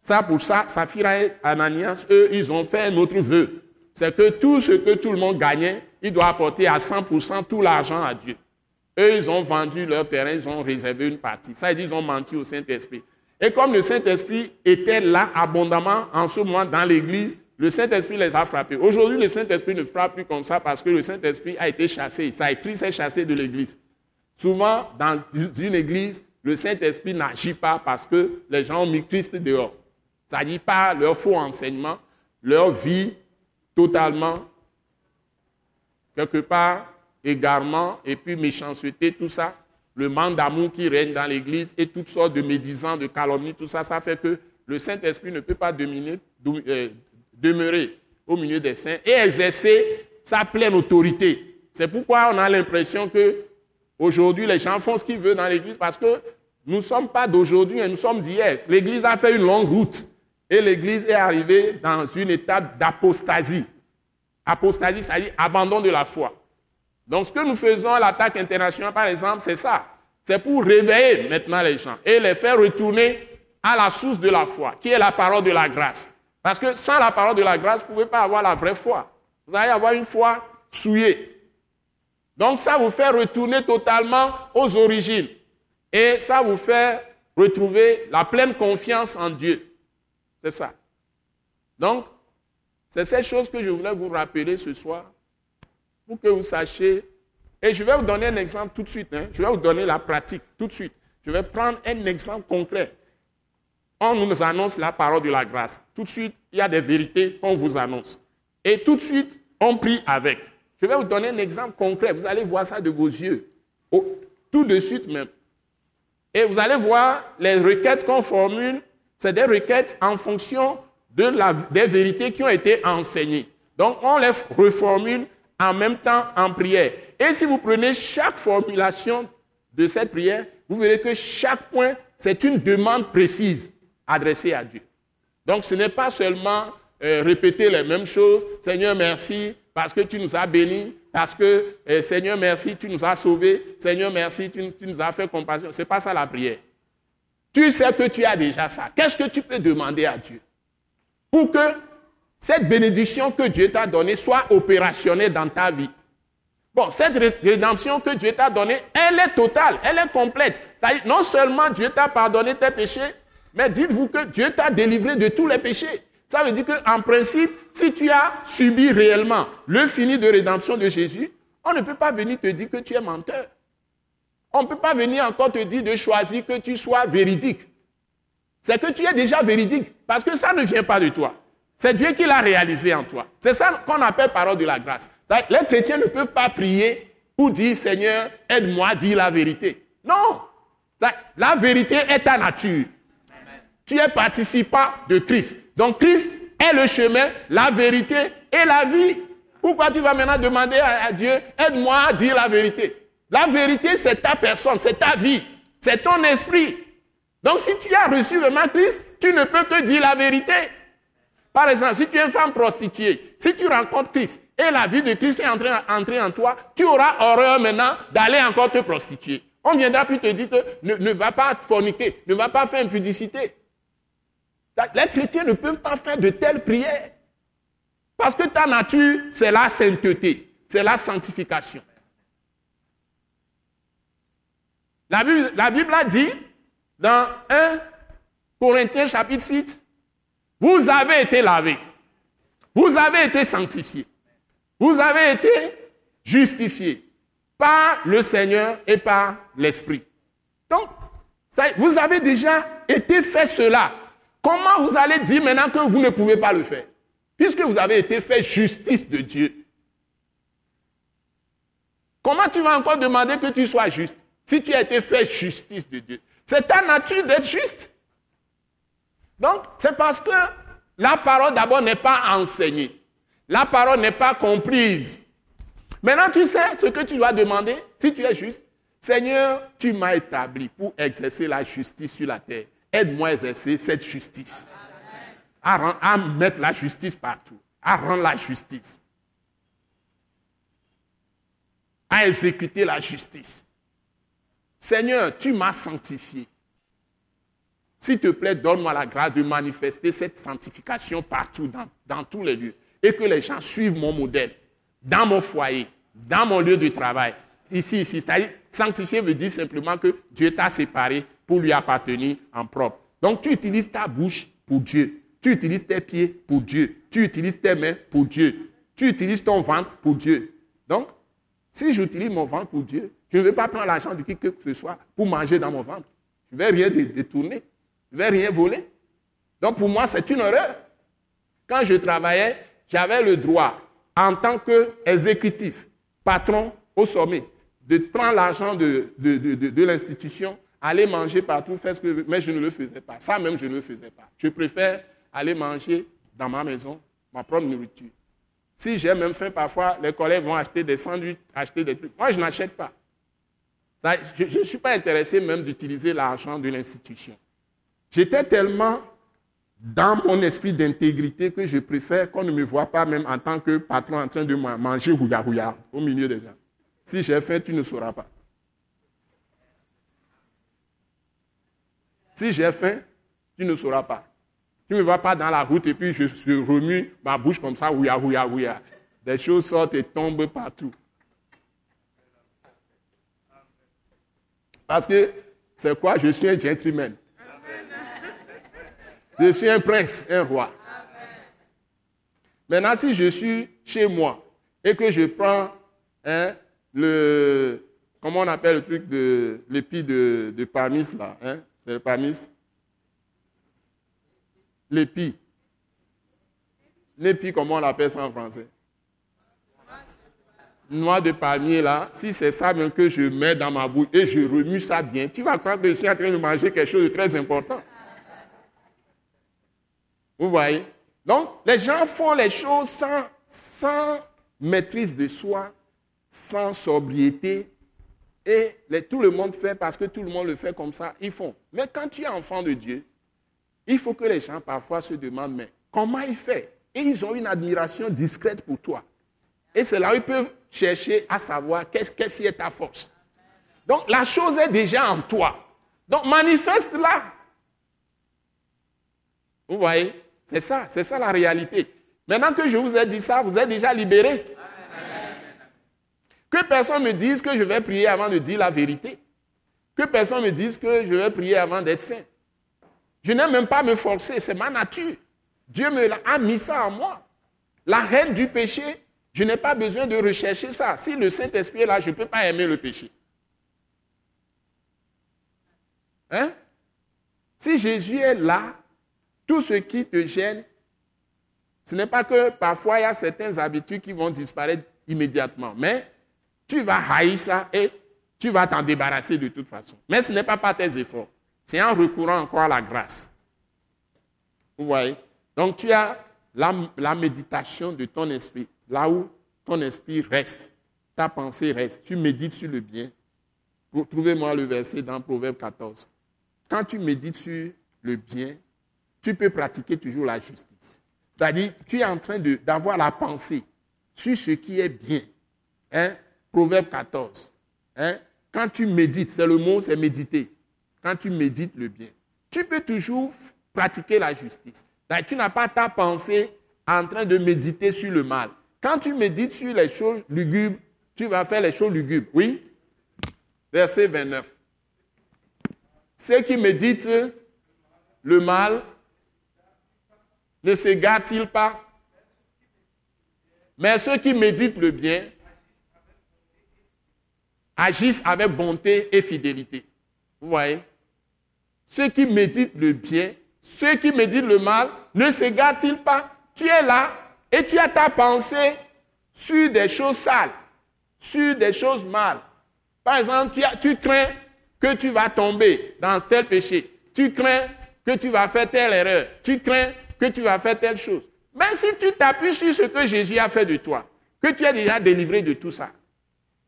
Speaker 2: Ça, pour ça, Saphira et Ananias, eux, ils ont fait un autre vœu. C'est que tout ce que tout le monde gagnait, il doit apporter à 100% tout l'argent à Dieu. Eux, ils ont vendu leur terrain, ils ont réservé une partie. Ça, ils ont menti au Saint-Esprit. Et comme le Saint-Esprit était là abondamment en ce moment dans l'Église, le Saint-Esprit les a frappés. Aujourd'hui, le Saint-Esprit ne frappe plus comme ça parce que le Saint-Esprit a été chassé. Ça a écrit, c'est chassé de l'Église. Souvent, dans une Église, le Saint-Esprit n'agit pas parce que les gens ont mis Christ dehors. Ça dit pas leur faux enseignement, leur vie totalement, quelque part, égarement, et puis méchanceté, tout ça, le manque d'amour qui règne dans l'Église et toutes sortes de médisants, de calomnies, tout ça, ça fait que le Saint-Esprit ne peut pas euh, demeurer au milieu des saints et exercer sa pleine autorité. C'est pourquoi on a l'impression que aujourd'hui les gens font ce qu'ils veulent dans l'Église parce que nous ne sommes pas d'aujourd'hui, hein, nous sommes d'hier. L'Église a fait une longue route et l'Église est arrivée dans une étape d'apostasie. Apostasie, c'est-à-dire abandon de la foi. Donc ce que nous faisons à l'attaque internationale, par exemple, c'est ça. C'est pour réveiller maintenant les gens et les faire retourner à la source de la foi, qui est la parole de la grâce. Parce que sans la parole de la grâce, vous ne pouvez pas avoir la vraie foi. Vous allez avoir une foi souillée. Donc ça vous fait retourner totalement aux origines. Et ça vous fait retrouver la pleine confiance en Dieu. C'est ça. Donc, c'est cette chose que je voulais vous rappeler ce soir pour que vous sachiez. Et je vais vous donner un exemple tout de suite. Hein. Je vais vous donner la pratique tout de suite. Je vais prendre un exemple concret. On nous annonce la parole de la grâce. Tout de suite, il y a des vérités qu'on vous annonce. Et tout de suite, on prie avec. Je vais vous donner un exemple concret. Vous allez voir ça de vos yeux. tout de suite même. Et vous allez voir les requêtes qu'on formule. C'est des requêtes en fonction de la, des vérités qui ont été enseignées. Donc, on les reformule en même temps en prière. Et si vous prenez chaque formulation de cette prière, vous verrez que chaque point, c'est une demande précise adressée à Dieu. Donc ce n'est pas seulement euh, répéter les mêmes choses, Seigneur merci parce que tu nous as bénis, parce que euh, Seigneur merci tu nous as sauvés, Seigneur merci tu, tu nous as fait compassion. Ce n'est pas ça la prière. Tu sais que tu as déjà ça. Qu'est-ce que tu peux demander à Dieu Pour que cette bénédiction que Dieu t'a donnée soit opérationnelle dans ta vie. Bon, cette rédemption que Dieu t'a donnée, elle est totale, elle est complète. Non seulement Dieu t'a pardonné tes péchés, mais dites-vous que Dieu t'a délivré de tous les péchés. Ça veut dire qu'en principe, si tu as subi réellement le fini de rédemption de Jésus, on ne peut pas venir te dire que tu es menteur. On ne peut pas venir encore te dire de choisir que tu sois véridique. C'est que tu es déjà véridique, parce que ça ne vient pas de toi. C'est Dieu qui l'a réalisé en toi. C'est ça qu'on appelle parole de la grâce. Les chrétiens ne peuvent pas prier pour dire Seigneur, aide-moi dire la vérité. Non. La vérité est ta nature. Tu es participant de Christ. Donc Christ est le chemin, la vérité et la vie. Pourquoi tu vas maintenant demander à, Dieu, aide-moi à dire la vérité? La vérité, c'est ta personne, c'est ta vie, c'est ton esprit. Donc si tu as reçu vraiment Christ, tu ne peux que dire la vérité. Par exemple, si tu es une femme prostituée, si tu rencontres Christ et la vie de Christ est entrée, en toi, tu auras horreur maintenant d'aller encore te prostituer. On viendra plus te dire que ne, va pas forniquer, ne va pas faire impudicité. Les chrétiens ne peuvent pas faire de telles prières. Parce que ta nature, c'est la sainteté, c'est la sanctification. La Bible, la Bible a dit dans 1 Corinthiens chapitre 6, vous avez été lavés, vous avez été sanctifiés, vous avez été justifiés par le Seigneur et par l'Esprit. Donc, vous avez déjà été fait cela. Comment vous allez dire maintenant que vous ne pouvez pas le faire? Puisque vous avez été fait justice de Dieu. Comment tu vas encore demander que tu sois juste si tu as été fait justice de Dieu? C'est ta nature d'être juste. Donc, c'est parce que la parole d'abord n'est pas enseignée. La parole n'est pas comprise. Maintenant, tu sais ce que tu dois demander si tu es juste. Seigneur, tu m'as établi pour exercer la justice sur la terre. Aide-moi à exercer cette justice. À, mettre la justice partout. À rendre la justice. À exécuter la justice. Seigneur, tu m'as sanctifié. S'il te plaît, donne-moi la grâce de manifester cette sanctification partout, dans, dans, tous les lieux. Et que les gens suivent mon modèle, dans mon foyer, dans mon lieu de travail. Ici, ici. Sanctifier veut dire simplement que Dieu t'a séparé pour lui appartenir en propre. Donc tu utilises ta bouche pour Dieu. Tu utilises tes pieds pour Dieu. Tu utilises tes mains pour Dieu. Tu utilises ton ventre pour Dieu. Donc, si j'utilise mon ventre pour Dieu, je ne vais pas prendre l'argent de qui que ce soit pour manger dans mon ventre. Je ne vais rien détourner. Je ne vais rien voler. Donc pour moi, c'est une erreur. Quand je travaillais, j'avais le droit, en tant qu'exécutif, patron au sommet, de prendre l'argent de, l'institution aller manger partout, faire ce que mais je ne le faisais pas. Ça même, je ne le faisais pas. Je préfère aller manger dans ma maison, ma propre nourriture. Si j'ai même faim, parfois, les collègues vont acheter des sandwichs, acheter des trucs. Moi, je n'achète pas. je ne suis pas intéressé même d'utiliser l'argent de l'institution. J'étais tellement dans mon esprit d'intégrité que je préfère qu'on ne me voit pas même en tant que patron en train de manger rouya au milieu des gens. Si j'ai faim, tu ne sauras pas. Si j'ai faim, tu ne sauras pas. Tu ne me vois pas dans la route et puis je, remue ma bouche comme ça, ouya, ouya, ouya. Des choses sortent et tombent partout. Parce que c'est quoi? Je suis un gentleman. Je suis un prince, un roi. Maintenant, si je suis chez moi et que je prends hein, le, comment on appelle le truc de l'épi de, de parmis là, hein, c'est le pamis? L'épi. L'épi, comment on l'appelle ça en français? Noix de palmier là, si c'est ça même que je mets dans ma bouche et je remue ça bien, tu vas croire que je suis en train de manger quelque chose de très important. Vous voyez? Donc, les gens font les choses sans, sans maîtrise de soi, sans sobriété, et tout le monde fait parce que tout le monde le fait comme ça, ils font. Mais quand tu es enfant de Dieu, il faut que les gens parfois se demandent, mais comment il fait? Et ils ont une admiration discrète pour toi. Et c'est là où ils peuvent chercher à savoir qu'est-ce qui est ta force. Donc la chose est déjà en toi. Donc manifeste-la. Vous voyez? C'est ça, c'est ça la réalité. Maintenant que je vous ai dit ça, vous êtes déjà libérés. Que personne me dise que je vais prier avant de dire la vérité. Que personne me dise que je vais prier avant d'être saint. Je n'aime même pas me forcer, c'est ma nature. Dieu me a mis ça en moi. La reine du péché, je n'ai pas besoin de rechercher ça. Si le Saint-Esprit est là, je ne peux pas aimer le péché. Hein? Si Jésus est là, tout ce qui te gêne, ce n'est pas que parfois il y a certaines habitudes qui vont disparaître immédiatement, mais tu vas haïr ça et tu vas t'en débarrasser de toute façon. Mais ce n'est pas par tes efforts. C'est en recourant encore à la grâce. Vous voyez? Donc tu as la, méditation de ton esprit, là où ton esprit reste, ta pensée reste, tu médites sur le bien. Trouvez-moi le verset dans Proverbe 14. Quand tu médites sur le bien, tu peux pratiquer toujours la justice. C'est-à-dire, tu es en train d'avoir la pensée sur ce qui est bien. Hein? Proverbe 14. Hein? Quand tu médites, c'est le mot, c'est méditer. Quand tu médites le bien, tu peux toujours pratiquer la justice. Tu n'as pas ta pensée en train de méditer sur le mal. Quand tu médites sur les choses lugubres, tu vas faire les choses lugubres. Oui? Verset 29. Ceux qui méditent le mal ne s'égarent-ils pas? Mais ceux qui méditent le bien agissent avec bonté et fidélité. Vous voyez? Ceux qui méditent le bien, ceux qui méditent le mal, ne s'égarent-ils pas? Tu es là et tu as ta pensée sur des choses sales, sur des choses mal. Par exemple, tu, tu crains que tu vas tomber dans tel péché. Tu crains que tu vas faire telle erreur. Tu crains que tu vas faire telle chose. Mais si tu t'appuies sur ce que Jésus a fait de toi, que tu es déjà délivré de tout ça,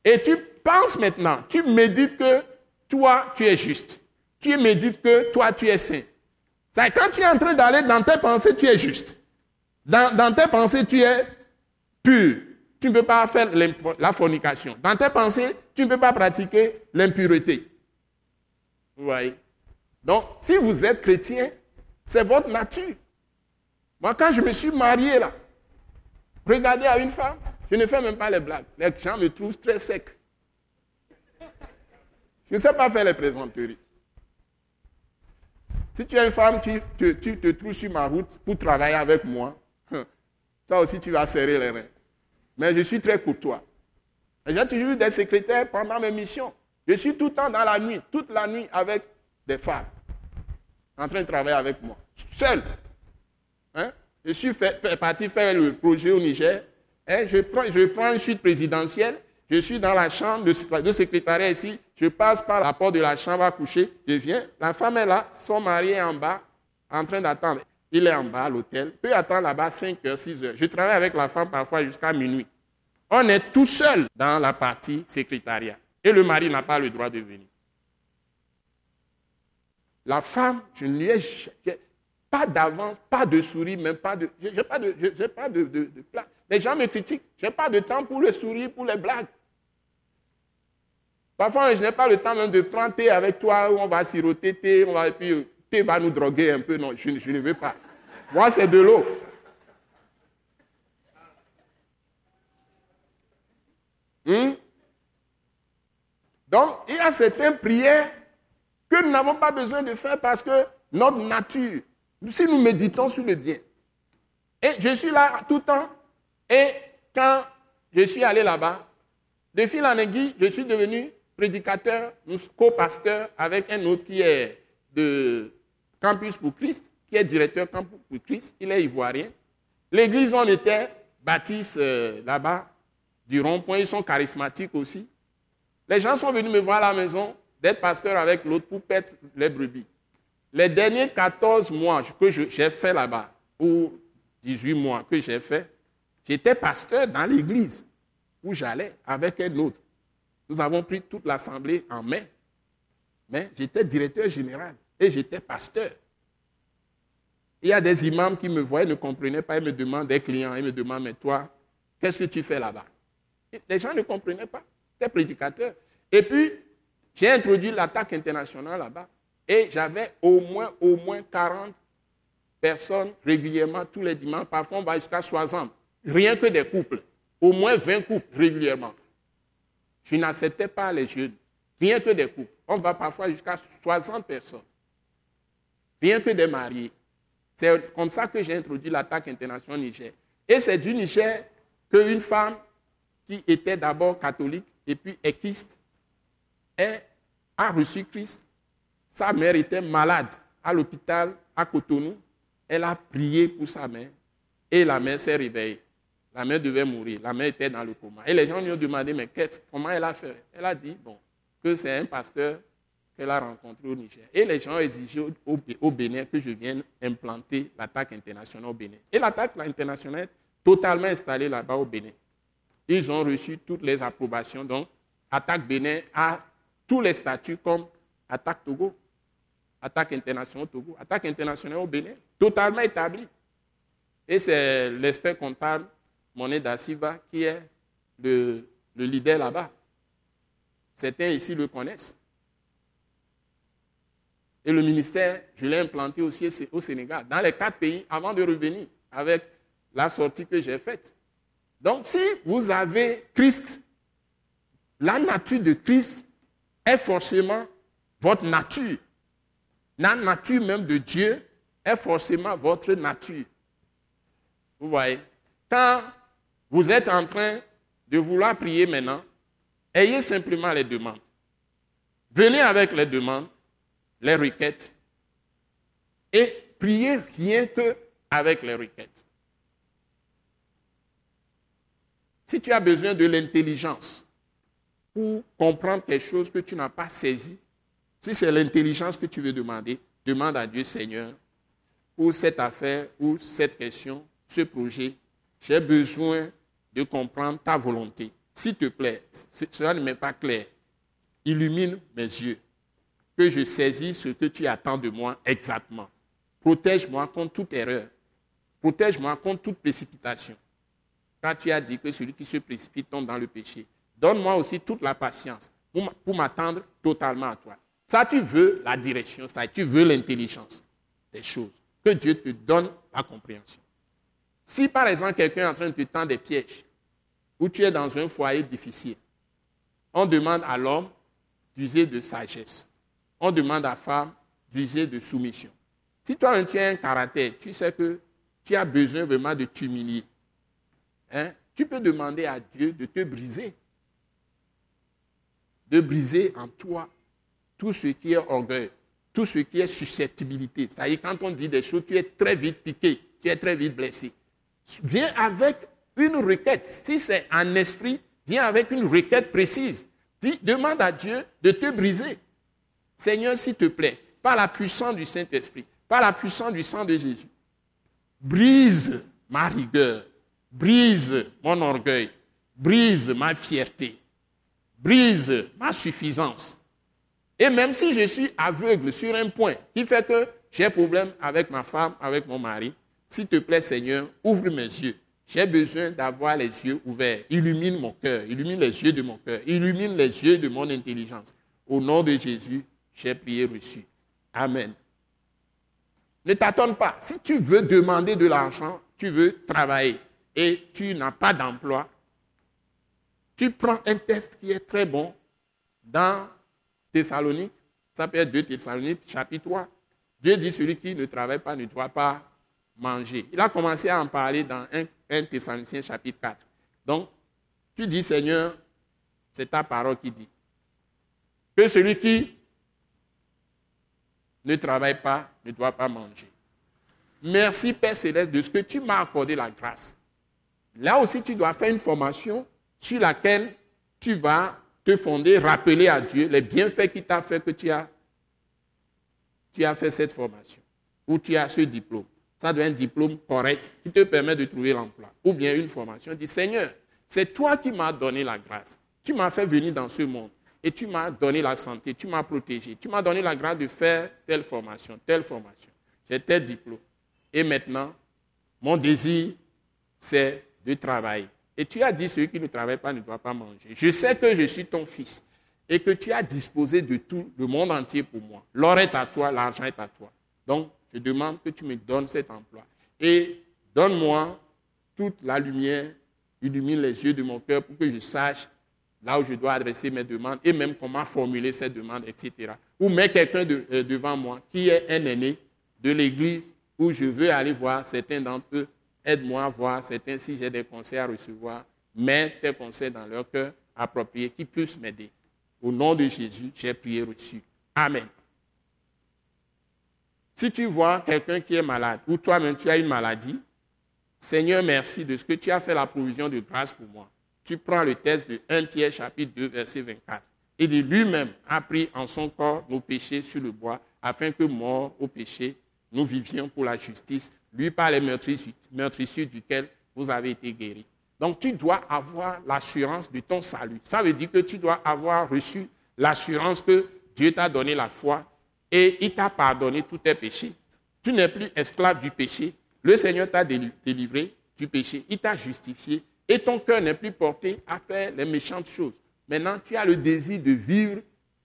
Speaker 2: et tu penses maintenant, tu médites que toi, tu es juste. Tu médites que toi, tu es saint. Quand tu es en train d'aller dans tes pensées, tu es juste. Dans, dans tes pensées, tu es pur. Tu ne peux pas faire la fornication. Dans tes pensées, tu ne peux pas pratiquer l'impureté. Vous voyez? Donc, si vous êtes chrétien, c'est votre nature. Moi, quand je me suis marié là, regardez à une femme, je ne fais même pas les blagues. Les gens me trouvent très sec. Je ne sais pas faire les présenteries. Si tu es une femme, tu, tu, te trouves sur ma route pour travailler avec moi, toi aussi tu vas serrer les reins. Mais je suis très courtois. J'ai toujours eu des secrétaires pendant mes missions. Je suis tout le temps dans la nuit, toute la nuit avec des femmes, en train de travailler avec moi, seul. Hein? Je suis parti faire le projet au Niger. Hein? Je, prends, je prends une suite présidentielle. Je suis dans la chambre de, de secrétariat ici. Je passe par la porte de la chambre à coucher. Je viens. La femme est là. Son mari est en bas, en train d'attendre. Il est en bas à l'hôtel. Peut attendre là-bas 5 heures, 6 heures. Je travaille avec la femme parfois jusqu'à minuit. On est tout seul dans la partie secrétariat. Et le mari n'a pas le droit de venir. La femme, je ne lui ai pas d'avance, pas de sourire, même pas de. Je n'ai pas de, j'ai pas de, de, Les gens me critiquent. Je n'ai pas de temps pour le sourire, pour les blagues. Parfois, je n'ai pas le temps même de prendre thé avec toi, où on va siroter thé, on va, et puis euh, thé va nous droguer un peu. Non, je, ne veux pas. Moi, c'est de l'eau. Hmm? Donc, il y a certaines prières que nous n'avons pas besoin de faire parce que notre nature, si nous méditons sur le bien, et je suis là tout le temps, et quand je suis allé là-bas, de fil en aiguille, je suis devenu prédicateur, co-pasteur avec un autre qui est de Campus pour Christ, qui est directeur Campus pour Christ, il est ivoirien. L'église, on était baptiste euh, là-bas, du rond-point, ils sont charismatiques aussi. Les gens sont venus me voir à la maison, d'être pasteur avec l'autre pour perdre les brebis. Les derniers 14 mois que j'ai fait là-bas, ou 18 mois que j'ai fait, j'étais pasteur dans l'église où j'allais avec un autre. Nous avons pris toute l'assemblée en main. Mais j'étais directeur général et j'étais pasteur. Il y a des imams qui me voyaient, ne comprenaient pas, ils me demandent, des clients, ils me demandent, mais toi, qu'est-ce que tu fais là-bas? Les gens ne comprenaient pas. J'étais prédicateur. Et puis, j'ai introduit l'attaque internationale là-bas. Et j'avais au moins, au moins 40 personnes régulièrement tous les dimanches. Parfois, on va jusqu'à 60. Rien que des couples. Au moins 20 couples régulièrement. Je n'acceptais pas les jeunes. Rien que des couples. On va parfois jusqu'à 60 personnes. Rien que des mariés. C'est comme ça que j'ai introduit l'attaque internationale au Niger. Et c'est du Niger qu'une femme qui était d'abord catholique et puis équiste a reçu Christ. Sa mère était malade à l'hôpital à Cotonou. Elle a prié pour sa mère et la mère s'est réveillée. La mère devait mourir. La mère était dans le coma. Et les gens lui ont demandé, mais comment elle a fait? Elle a dit, bon, que c'est un pasteur qu'elle a rencontrés au Niger. Et les gens ont exigé au, Bénin que je vienne implanter l'attaque internationale au Bénin. Et l'attaque internationale est totalement installée là-bas au Bénin. Ils ont reçu toutes les approbations. Donc, Attaque Bénin a tous les statuts comme Attaque Togo, Attaque internationale au Togo, Attaque internationale au Bénin, totalement établie. Et c'est l'expert comptable Monet da Silva qui est le, le leader là-bas. Certains ici le connaissent. Et le ministère, je l'ai implanté aussi au Sénégal, dans les quatre pays, avant de revenir avec la sortie que j'ai faite. Donc, si vous avez Christ, la nature de Christ est forcément votre nature. La nature même de Dieu est forcément votre nature. Vous voyez? Quand vous êtes en train de vouloir prier maintenant, ayez simplement les demandes. Venez avec les demandes les requêtes et prier rien que avec les requêtes. Si tu as besoin de l'intelligence pour comprendre quelque chose que tu n'as pas saisi, si c'est l'intelligence que tu veux demander, demande à Dieu, Seigneur, pour cette affaire ou cette question, ce projet, j'ai besoin de comprendre ta volonté. S'il te plaît, cela ne m'est pas clair. Illumine mes yeux que je saisis ce que tu attends de moi exactement. Protège-moi contre toute erreur. Protège-moi contre toute précipitation. Car tu as dit que celui qui se précipite tombe dans le péché. Donne-moi aussi toute la patience pour m'attendre totalement à toi. Ça, tu veux la direction, ça, tu veux l'intelligence des choses. Que Dieu te donne la compréhension. Si par exemple quelqu'un est en train de te tendre des pièges, ou tu es dans un foyer difficile, on demande à l'homme d'user de sagesse on demande à la femme d'user de soumission. Si toi, tu as un caractère, tu sais que tu as besoin vraiment de t'humilier. Hein? Tu peux demander à Dieu de te briser. De briser en toi tout ce qui est orgueil, tout ce qui est susceptibilité. C'est-à-dire, quand on dit des choses, tu es très vite piqué, tu es très vite blessé. Viens avec une requête. Si c'est un esprit, viens avec une requête précise. Dis, demande à Dieu de te briser. Seigneur, s'il te plaît, par la puissance du Saint-Esprit, par la puissance du sang de Jésus, brise ma rigueur, brise mon orgueil, brise ma fierté, brise ma suffisance. Et même si je suis aveugle sur un point qui fait que j'ai problème avec ma femme, avec mon mari, s'il te plaît Seigneur, ouvre mes yeux. J'ai besoin d'avoir les yeux ouverts. Illumine mon cœur, illumine les yeux de mon cœur, illumine les yeux de mon intelligence. Au nom de Jésus, j'ai prié reçu. Amen. Ne t'attends pas. Si tu veux demander de l'argent, tu veux travailler et tu n'as pas d'emploi, tu prends un test qui est très bon dans Thessalonique, ça peut être 2 Thessalonique, chapitre 3. Dieu dit celui qui ne travaille pas ne doit pas manger. Il a commencé à en parler dans 1, 1 Thessaloniciens, chapitre 4. Donc, tu dis, Seigneur, c'est ta parole qui dit que celui qui ne travaille pas, ne doit pas manger. Merci Père Céleste de ce que tu m'as accordé la grâce. Là aussi, tu dois faire une formation sur laquelle tu vas te fonder, rappeler à Dieu les bienfaits qu'il t'a fait que tu as, tu as fait cette formation, ou tu as ce diplôme. Ça doit être un diplôme correct qui te permet de trouver l'emploi. Ou bien une formation. Dis, Seigneur, c'est toi qui m'as donné la grâce. Tu m'as fait venir dans ce monde et tu m'as donné la santé, tu m'as protégé, tu m'as donné la grâce de faire telle formation, telle formation. J'ai tel diplôme. Et maintenant, mon désir, c'est de travailler. Et tu as dit, celui qui ne travaille pas ne doit pas manger. Je sais que je suis ton fils et que tu as disposé de tout le monde entier pour moi. L'or est à toi, l'argent est à toi. Donc, je demande que tu me donnes cet emploi. Et donne-moi toute la lumière, illumine les yeux de mon cœur pour que je sache là où je dois adresser mes demandes et même comment formuler ces demandes, etc. Ou mets quelqu'un euh, devant moi qui est un aîné de l'église où je veux aller voir certains d'entre eux. Aide-moi à voir certains si j'ai des conseils à recevoir. Mets tes conseils dans leur cœur appropriés qui puissent m'aider. Au nom de Jésus, j'ai prié reçu. Amen. Si tu vois quelqu'un qui est malade ou toi-même tu as une maladie, Seigneur, merci de ce que tu as fait la provision de grâce pour moi tu prends le texte de 1 Pierre chapitre 2, verset 24. et de lui-même a pris en son corps nos péchés sur le bois, afin que, mort au péché, nous vivions pour la justice, lui par les meurtrissures duquel vous avez été guéris. Donc tu dois avoir l'assurance de ton salut. Ça veut dire que tu dois avoir reçu l'assurance que Dieu t'a donné la foi et il t'a pardonné tous tes péchés. Tu n'es plus esclave du péché. Le Seigneur t'a délivré du péché. Il t'a justifié et ton cœur n'est plus porté à faire les méchantes choses. Maintenant, tu as le désir de vivre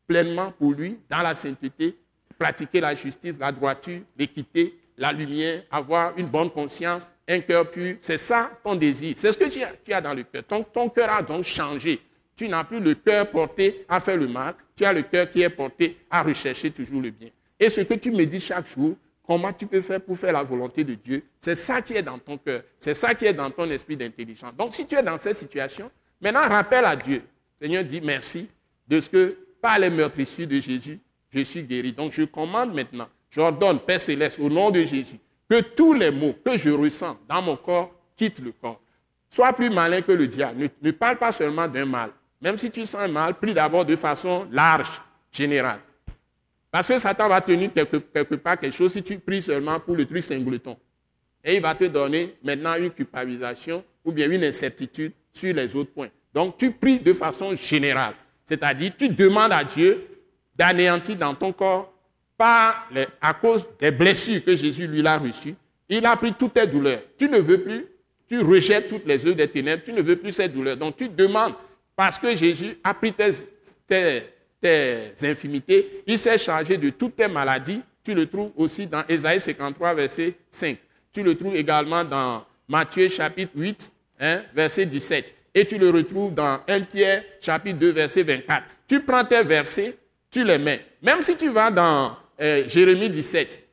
Speaker 2: pleinement pour lui dans la sainteté, pratiquer la justice, la droiture, l'équité, la lumière, avoir une bonne conscience, un cœur pur. C'est ça ton désir. C'est ce que tu as, dans le cœur. Ton, ton cœur a donc changé. Tu n'as plus le cœur porté à faire le mal. Tu as le cœur qui est porté à rechercher toujours le bien. Et ce que tu me dis chaque jour, comment tu peux faire pour faire la volonté de Dieu, c'est ça qui est dans ton cœur. C'est ça qui est dans ton esprit d'intelligence. Donc si tu es dans cette situation, maintenant rappelle à Dieu. Seigneur dit merci de ce que par les meurtrissures de Jésus, je suis guéri. Donc je commande maintenant, j'ordonne, Père céleste, au nom de Jésus, que tous les mots que je ressens dans mon corps quittent le corps. Sois plus malin que le diable. Ne, parle pas seulement d'un mal. Même si tu sens un mal, prie d'abord de façon large, générale. Parce que Satan va tenir quelque, quelque, part quelque chose si tu pries seulement pour le truc singleton. Et il va te donner maintenant une culpabilisation ou bien une incertitude sur les autres points. Donc tu pries de façon générale. C'est-à-dire, tu demandes à Dieu d'anéantir dans ton corps à cause des blessures que Jésus lui a reçues. Il a pris toutes tes douleurs. Tu ne veux plus, tu rejettes toutes les œuvres des ténèbres, tu ne veux plus ces douleurs. Donc tu demandes, parce que Jésus a pris tes, infimités, il s'est chargé de toutes tes maladies. Tu le trouves aussi dans Ésaïe 53, verset 5. Tu le trouves également dans Matthieu chapitre 8, hein, verset 17. Et tu le retrouves dans 1 Pierre chapitre 2, verset 24. Tu prends tes versets, tu les mets. Même si tu vas dans euh, Jérémie 17,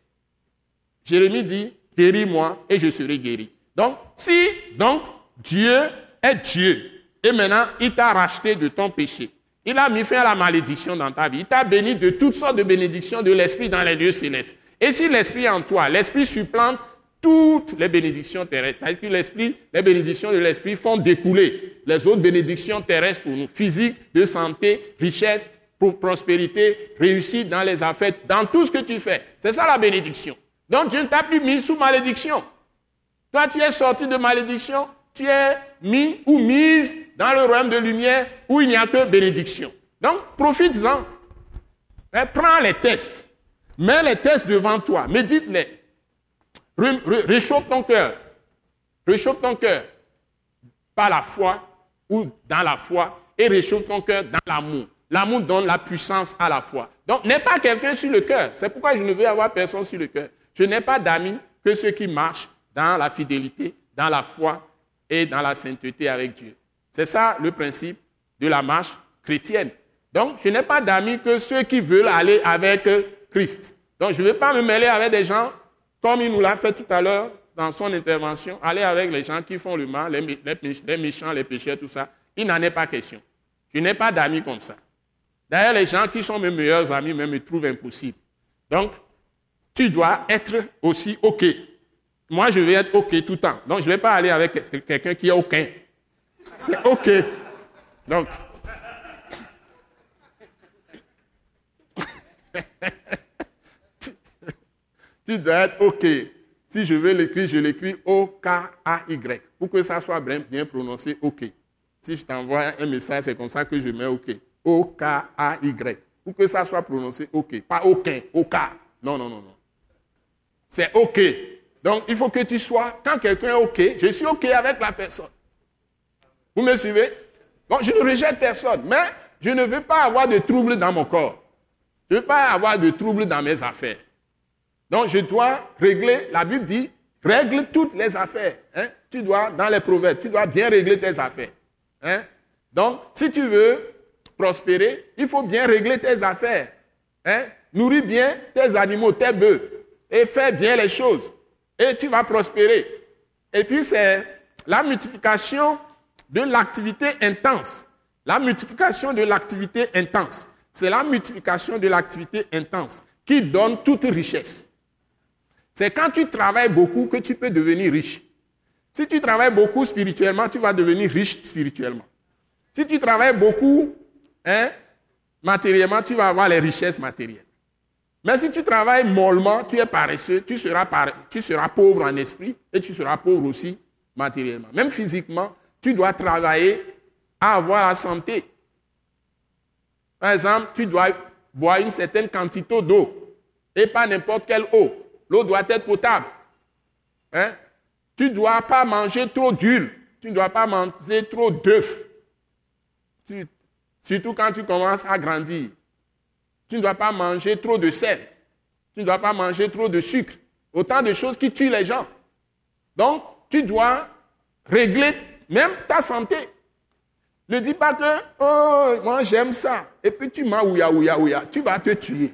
Speaker 2: Jérémie dit, guéris-moi et je serai guéri. Donc, si donc Dieu est Dieu, et maintenant il t'a racheté de ton péché, il a mis fin à la malédiction dans ta vie, il t'a béni de toutes sortes de bénédictions de l'Esprit dans les lieux célestes. Et si l'Esprit en toi, l'Esprit supplante toutes les bénédictions terrestres. Les bénédictions de l'Esprit font découler les autres bénédictions terrestres pour nous, physiques, de santé, richesse, pour prospérité, réussite dans les affaires, dans tout ce que tu fais. C'est ça la bénédiction. Donc Dieu ne t'a plus mis sous malédiction. Toi, tu es sorti de malédiction, tu es mis ou mise dans le royaume de lumière où il n'y a que bénédiction. Donc, profites-en. Prends les tests. Mets les tests devant toi. Médite-les. Réchauffe ton cœur. Réchauffe ton cœur par la foi ou dans la foi et réchauffe ton cœur dans l'amour. L'amour donne la puissance à la foi. Donc, n'aie pas quelqu'un sur le cœur. C'est pourquoi je ne veux avoir personne sur le cœur. Je n'ai pas d'amis que ceux qui marchent dans la fidélité, dans la foi et dans la sainteté avec Dieu. C'est ça le principe de la marche chrétienne. Donc, je n'ai pas d'amis que ceux qui veulent aller avec Christ. Donc, je ne vais pas me mêler avec des gens, comme il nous l'a fait tout à l'heure dans son intervention, aller avec les gens qui font le mal, les, méchants, les pécheurs, tout ça. Il n'en est pas question. Je n'ai pas d'amis comme ça. D'ailleurs, les gens qui sont mes meilleurs amis me trouvent impossible. Donc, tu dois être aussi OK. Moi, je vais être OK tout le temps. Donc, je ne vais pas aller avec quelqu'un qui est aucun. C'est OK. Donc, tu dois être OK. Si je veux l'écrire, je l'écris O-K-A-Y. Pour que ça soit bien prononcé OK. Si je t'envoie un message, c'est comme ça que je mets OK. O-K-A-Y. Pour que ça soit prononcé OK. Pas aucun, OK. Non, non, non, non. C'est OK. Donc, il faut que tu sois, quand quelqu'un est OK, je suis OK avec la personne. Vous me suivez? Donc, je ne rejette personne, mais je ne veux pas avoir de troubles dans mon corps. Je ne veux pas avoir de troubles dans mes affaires. Donc, je dois régler, la Bible dit, règle toutes les affaires. Hein? Tu dois, dans les proverbes, tu dois bien régler tes affaires. Hein? Donc, si tu veux prospérer, il faut bien régler tes affaires. Hein? Nourris bien tes animaux, tes bœufs. Et fais bien les choses. Et tu vas prospérer. Et puis c'est la multiplication de l'activité intense. La multiplication de l'activité intense. C'est la multiplication de l'activité intense qui donne toute richesse. C'est quand tu travailles beaucoup que tu peux devenir riche. Si tu travailles beaucoup spirituellement, tu vas devenir riche spirituellement. Si tu travailles beaucoup Hein? matériellement, tu vas avoir les richesses matérielles. Mais si tu travailles mollement, tu es paresseux, tu seras, tu seras pauvre en esprit et tu seras pauvre aussi matériellement. Même physiquement, tu dois travailler à avoir la santé. Par exemple, tu dois boire une certaine quantité d'eau et pas n'importe quelle eau. L'eau doit être potable. Hein? Tu ne dois pas manger trop d'huile. Tu ne dois pas manger trop d'œufs. Surtout quand tu commences à grandir. Tu ne dois pas manger trop de sel. Tu ne dois pas manger trop de sucre. Autant de choses qui tuent les gens. Donc, tu dois régler même ta santé. Ne dis pas que, oh, moi j'aime ça. Et puis tu m'as ouya, ouya, ouya. Tu vas te tuer.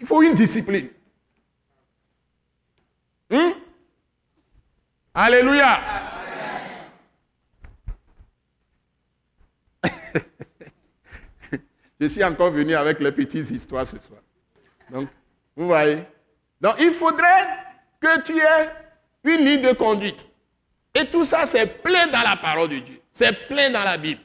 Speaker 2: Il faut une discipline. Hmm? Alléluia. Je suis encore venu avec les petites histoires ce soir. Donc, vous voyez. Donc, il faudrait que tu aies une ligne de conduite. Et tout ça, c'est plein dans la parole de Dieu. C'est plein dans la Bible.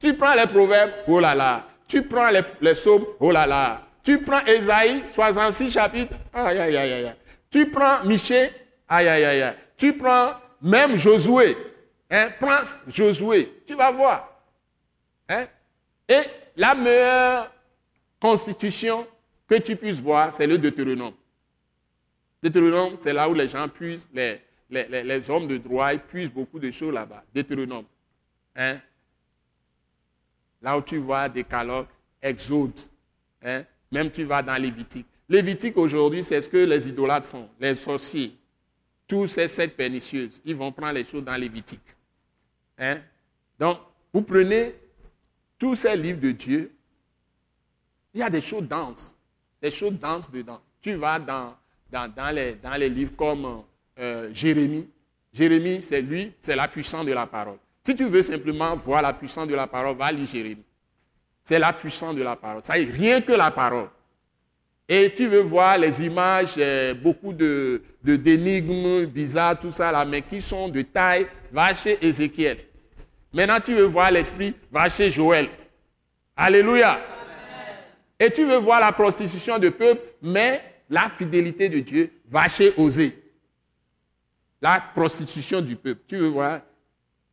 Speaker 2: Tu prends les proverbes, oh là là. Tu prends les, les psaumes, oh là là. Tu prends Ésaïe, 66 chapitres, aïe aïe aïe aïe. Tu prends Michée, aïe aïe aïe aïe. Tu prends même Josué. Hein, prends Josué. Tu vas voir. Hein? Et la meilleure constitution que tu puisses voir, c'est le Deutéronome. Deutéronome, c'est là où les gens puissent, les, hommes de droit, ils puissent beaucoup de choses là-bas. Deutéronome. Hein? Là où tu vois des caloques, Exode. Hein? Même tu vas dans Lévitique. Lévitique aujourd'hui, c'est ce que les idolâtres font, les sorciers. Tous ces sectes pernicieuses, ils vont prendre les choses dans Lévitique. Hein? Donc, vous prenez tous ces livres de Dieu, il y a des choses denses, des choses denses dedans. Tu vas dans, dans, les, livres comme euh, Jérémie. Jérémie, c'est lui, c'est la puissance de la parole. Si tu veux simplement voir la puissance de la parole, va lire Jérémie. C'est la puissance de la parole. Ça est rien que la parole. Et tu veux voir les images, euh, beaucoup de, d'énigmes bizarres, tout ça mais qui sont de taille, va chez Ézéchiel. Maintenant, tu veux voir l'esprit, va chez Joël. Alléluia. Et tu veux voir la prostitution du peuple, mais la fidélité de Dieu, va chez Osée. La prostitution du peuple. Tu veux voir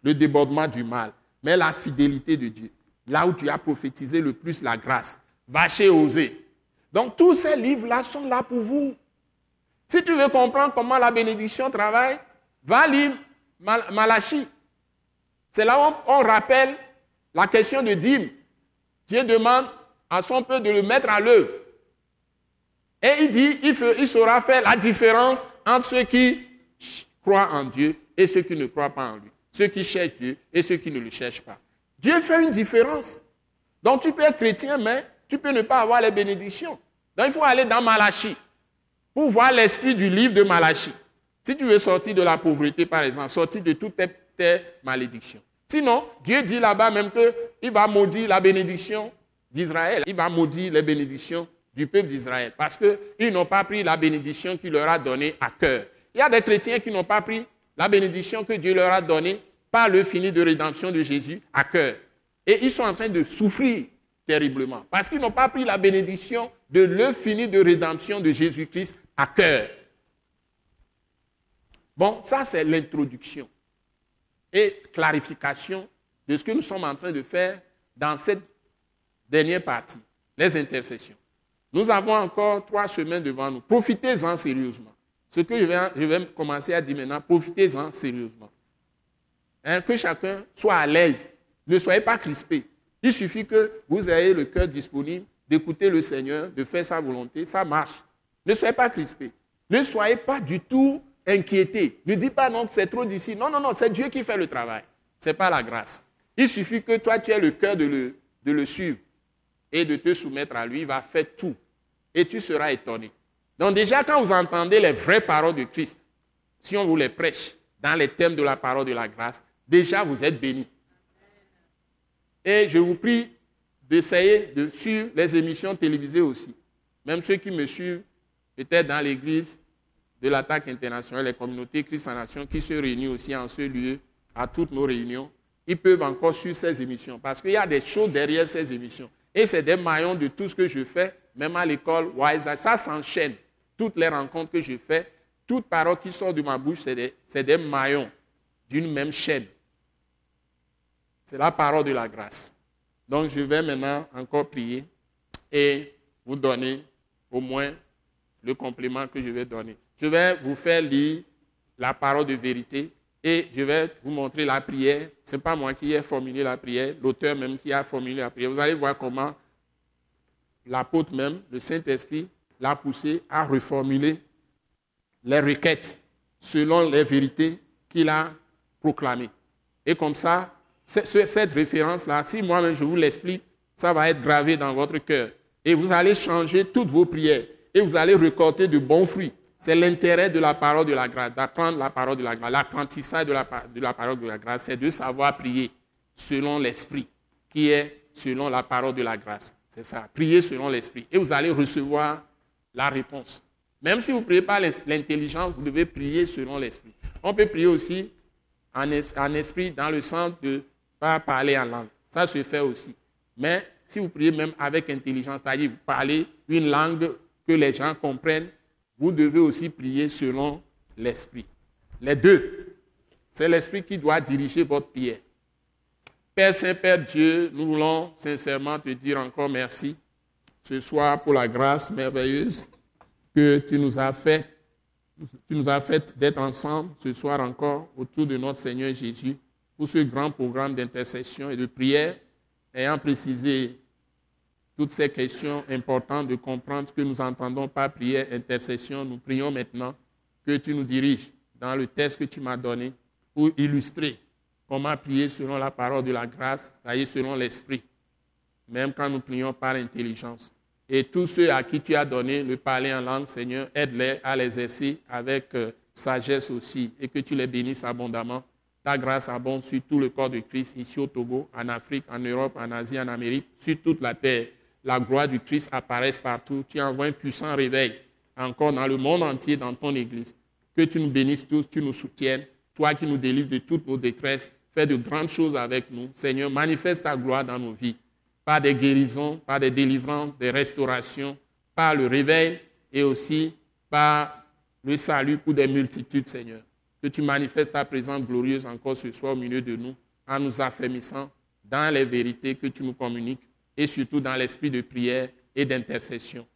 Speaker 2: le débordement du mal, mais la fidélité de Dieu. Là où tu as prophétisé le plus la grâce, va chez Osée. Donc tous ces livres-là sont là pour vous. Si tu veux comprendre comment la bénédiction travaille, va lire Malachie. C'est là où on rappelle la question de dîme. Dieu demande à son peuple de le mettre à l'œuvre. Et il dit, il, il saura faire la différence entre ceux qui croient en Dieu et ceux qui ne croient pas en lui. Ceux qui cherchent Dieu et ceux qui ne le cherchent pas. Dieu fait une différence. Donc tu peux être chrétien, mais tu peux ne pas avoir les bénédictions. Donc il faut aller dans Malachie pour voir l'esprit du livre de Malachie. Si tu veux sortir de la pauvreté, par exemple, sortir de toutes tes tes malédictions. Sinon, Dieu dit là-bas même qu'il va maudire la bénédiction d'Israël. Il va maudire les bénédictions du peuple d'Israël parce qu'ils n'ont pas pris la bénédiction qu'il leur a donnée à cœur. Il y a des chrétiens qui n'ont pas pris la bénédiction que Dieu leur a donnée par le fini de rédemption de Jésus à cœur. Et ils sont en train de souffrir terriblement parce qu'ils n'ont pas pris la bénédiction de le fini de rédemption de Jésus-Christ à cœur. Bon, ça c'est l'introduction et clarification de ce que nous sommes en train de faire dans cette dernière partie, les intercessions. Nous avons encore trois semaines devant nous. Profitez-en sérieusement. Ce que je vais, commencer à dire maintenant, profitez-en sérieusement. Hein, que chacun soit à l'aise. Ne soyez pas crispé. Il suffit que vous ayez le cœur disponible d'écouter le Seigneur, de faire sa volonté. Ça marche. Ne soyez pas crispé. Ne soyez pas du tout inquiété. Ne dis pas non, c'est trop difficile. Non, non, non, c'est Dieu qui fait le travail. Ce n'est pas la grâce. Il suffit que toi, tu aies le cœur de le, de le suivre et de te soumettre à lui. Il va faire tout. Et tu seras étonné. Donc déjà, quand vous entendez les vraies paroles de Christ, si on vous les prêche dans les thèmes de la parole de la grâce, déjà vous êtes bénis. Et je vous prie d'essayer de suivre les émissions télévisées aussi. Même ceux qui me suivent, peut-être dans l'église, de l'attaque internationale, les communautés Christ en Nation qui se réunissent aussi en ce lieu, à toutes nos réunions. ils peuvent encore suivre ces émissions. Parce qu'il y a des choses derrière ces émissions. Et c'est des maillons de tout ce que je fais, même à l'école. Ça s'enchaîne. Toutes les rencontres que je fais, toute parole qui sort de ma bouche, c'est des, des maillons d'une même chaîne. C'est la parole de la grâce. Donc je vais maintenant encore prier et vous donner au moins le complément que je vais donner. Je vais vous faire lire la parole de vérité et je vais vous montrer la prière. Ce n'est pas moi qui ai formulé la prière, l'auteur même qui a formulé la prière. Vous allez voir comment l'apôtre même, le Saint-Esprit, l'a poussé à reformuler les requêtes selon les vérités qu'il a proclamées. Et comme ça, cette référence-là, si moi-même je vous l'explique, ça va être gravé dans votre cœur. Et vous allez changer toutes vos prières. Et vous allez récolter de bons fruits. C'est l'intérêt de la parole de la grâce, d'apprendre la parole de la grâce. L'apprentissage de la, parole de la grâce, c'est de savoir prier selon l'esprit, qui est selon la parole de la grâce. C'est ça, prier selon l'esprit. Et vous allez recevoir la réponse. Même si vous ne priez pas l'intelligence, vous devez prier selon l'esprit. On peut prier aussi en, esprit dans le sens de ne pas parler en langue. Ça se fait aussi. Mais si vous priez même avec intelligence, c'est-à-dire vous parlez une langue que les gens comprennent, vous devez aussi prier selon l'Esprit. Les deux. C'est l'Esprit qui doit diriger votre prière. Père Saint-Père Dieu, nous voulons sincèrement te dire encore merci ce soir pour la grâce merveilleuse que tu nous as fait. Tu nous as fait d'être ensemble ce soir encore autour de notre Seigneur Jésus pour ce grand programme d'intercession et de prière, ayant précisé toutes ces questions importantes de comprendre ce que nous entendons par prière, intercession. Nous prions maintenant que tu nous diriges dans le texte que tu m'as donné pour illustrer comment prier selon la parole de la grâce, c'est-à-dire selon l'esprit, même quand nous prions par intelligence. Et tous ceux à qui tu as donné le parler en langue, Seigneur, aide-les à l'exercer avec euh, sagesse aussi et que tu les bénisses abondamment. Ta grâce abonde sur tout le corps de Christ, ici au Togo, en Afrique, en Europe, en Asie, en Amérique, sur toute la terre la gloire du Christ apparaisse partout. Tu envoies un puissant réveil encore dans le monde entier, dans ton Église. Que tu nous bénisses tous, tu nous soutiennes. Toi qui nous délivres de toutes nos détresses, fais de grandes choses avec nous. Seigneur, manifeste ta gloire dans nos vies. Par des guérisons, par des délivrances, des restaurations, par le réveil et aussi par le salut pour des multitudes, Seigneur. Que tu manifestes ta présence glorieuse encore ce soir au milieu de nous, en nous affermissant dans les vérités que tu nous communiques et surtout dans l'esprit de prière et d'intercession,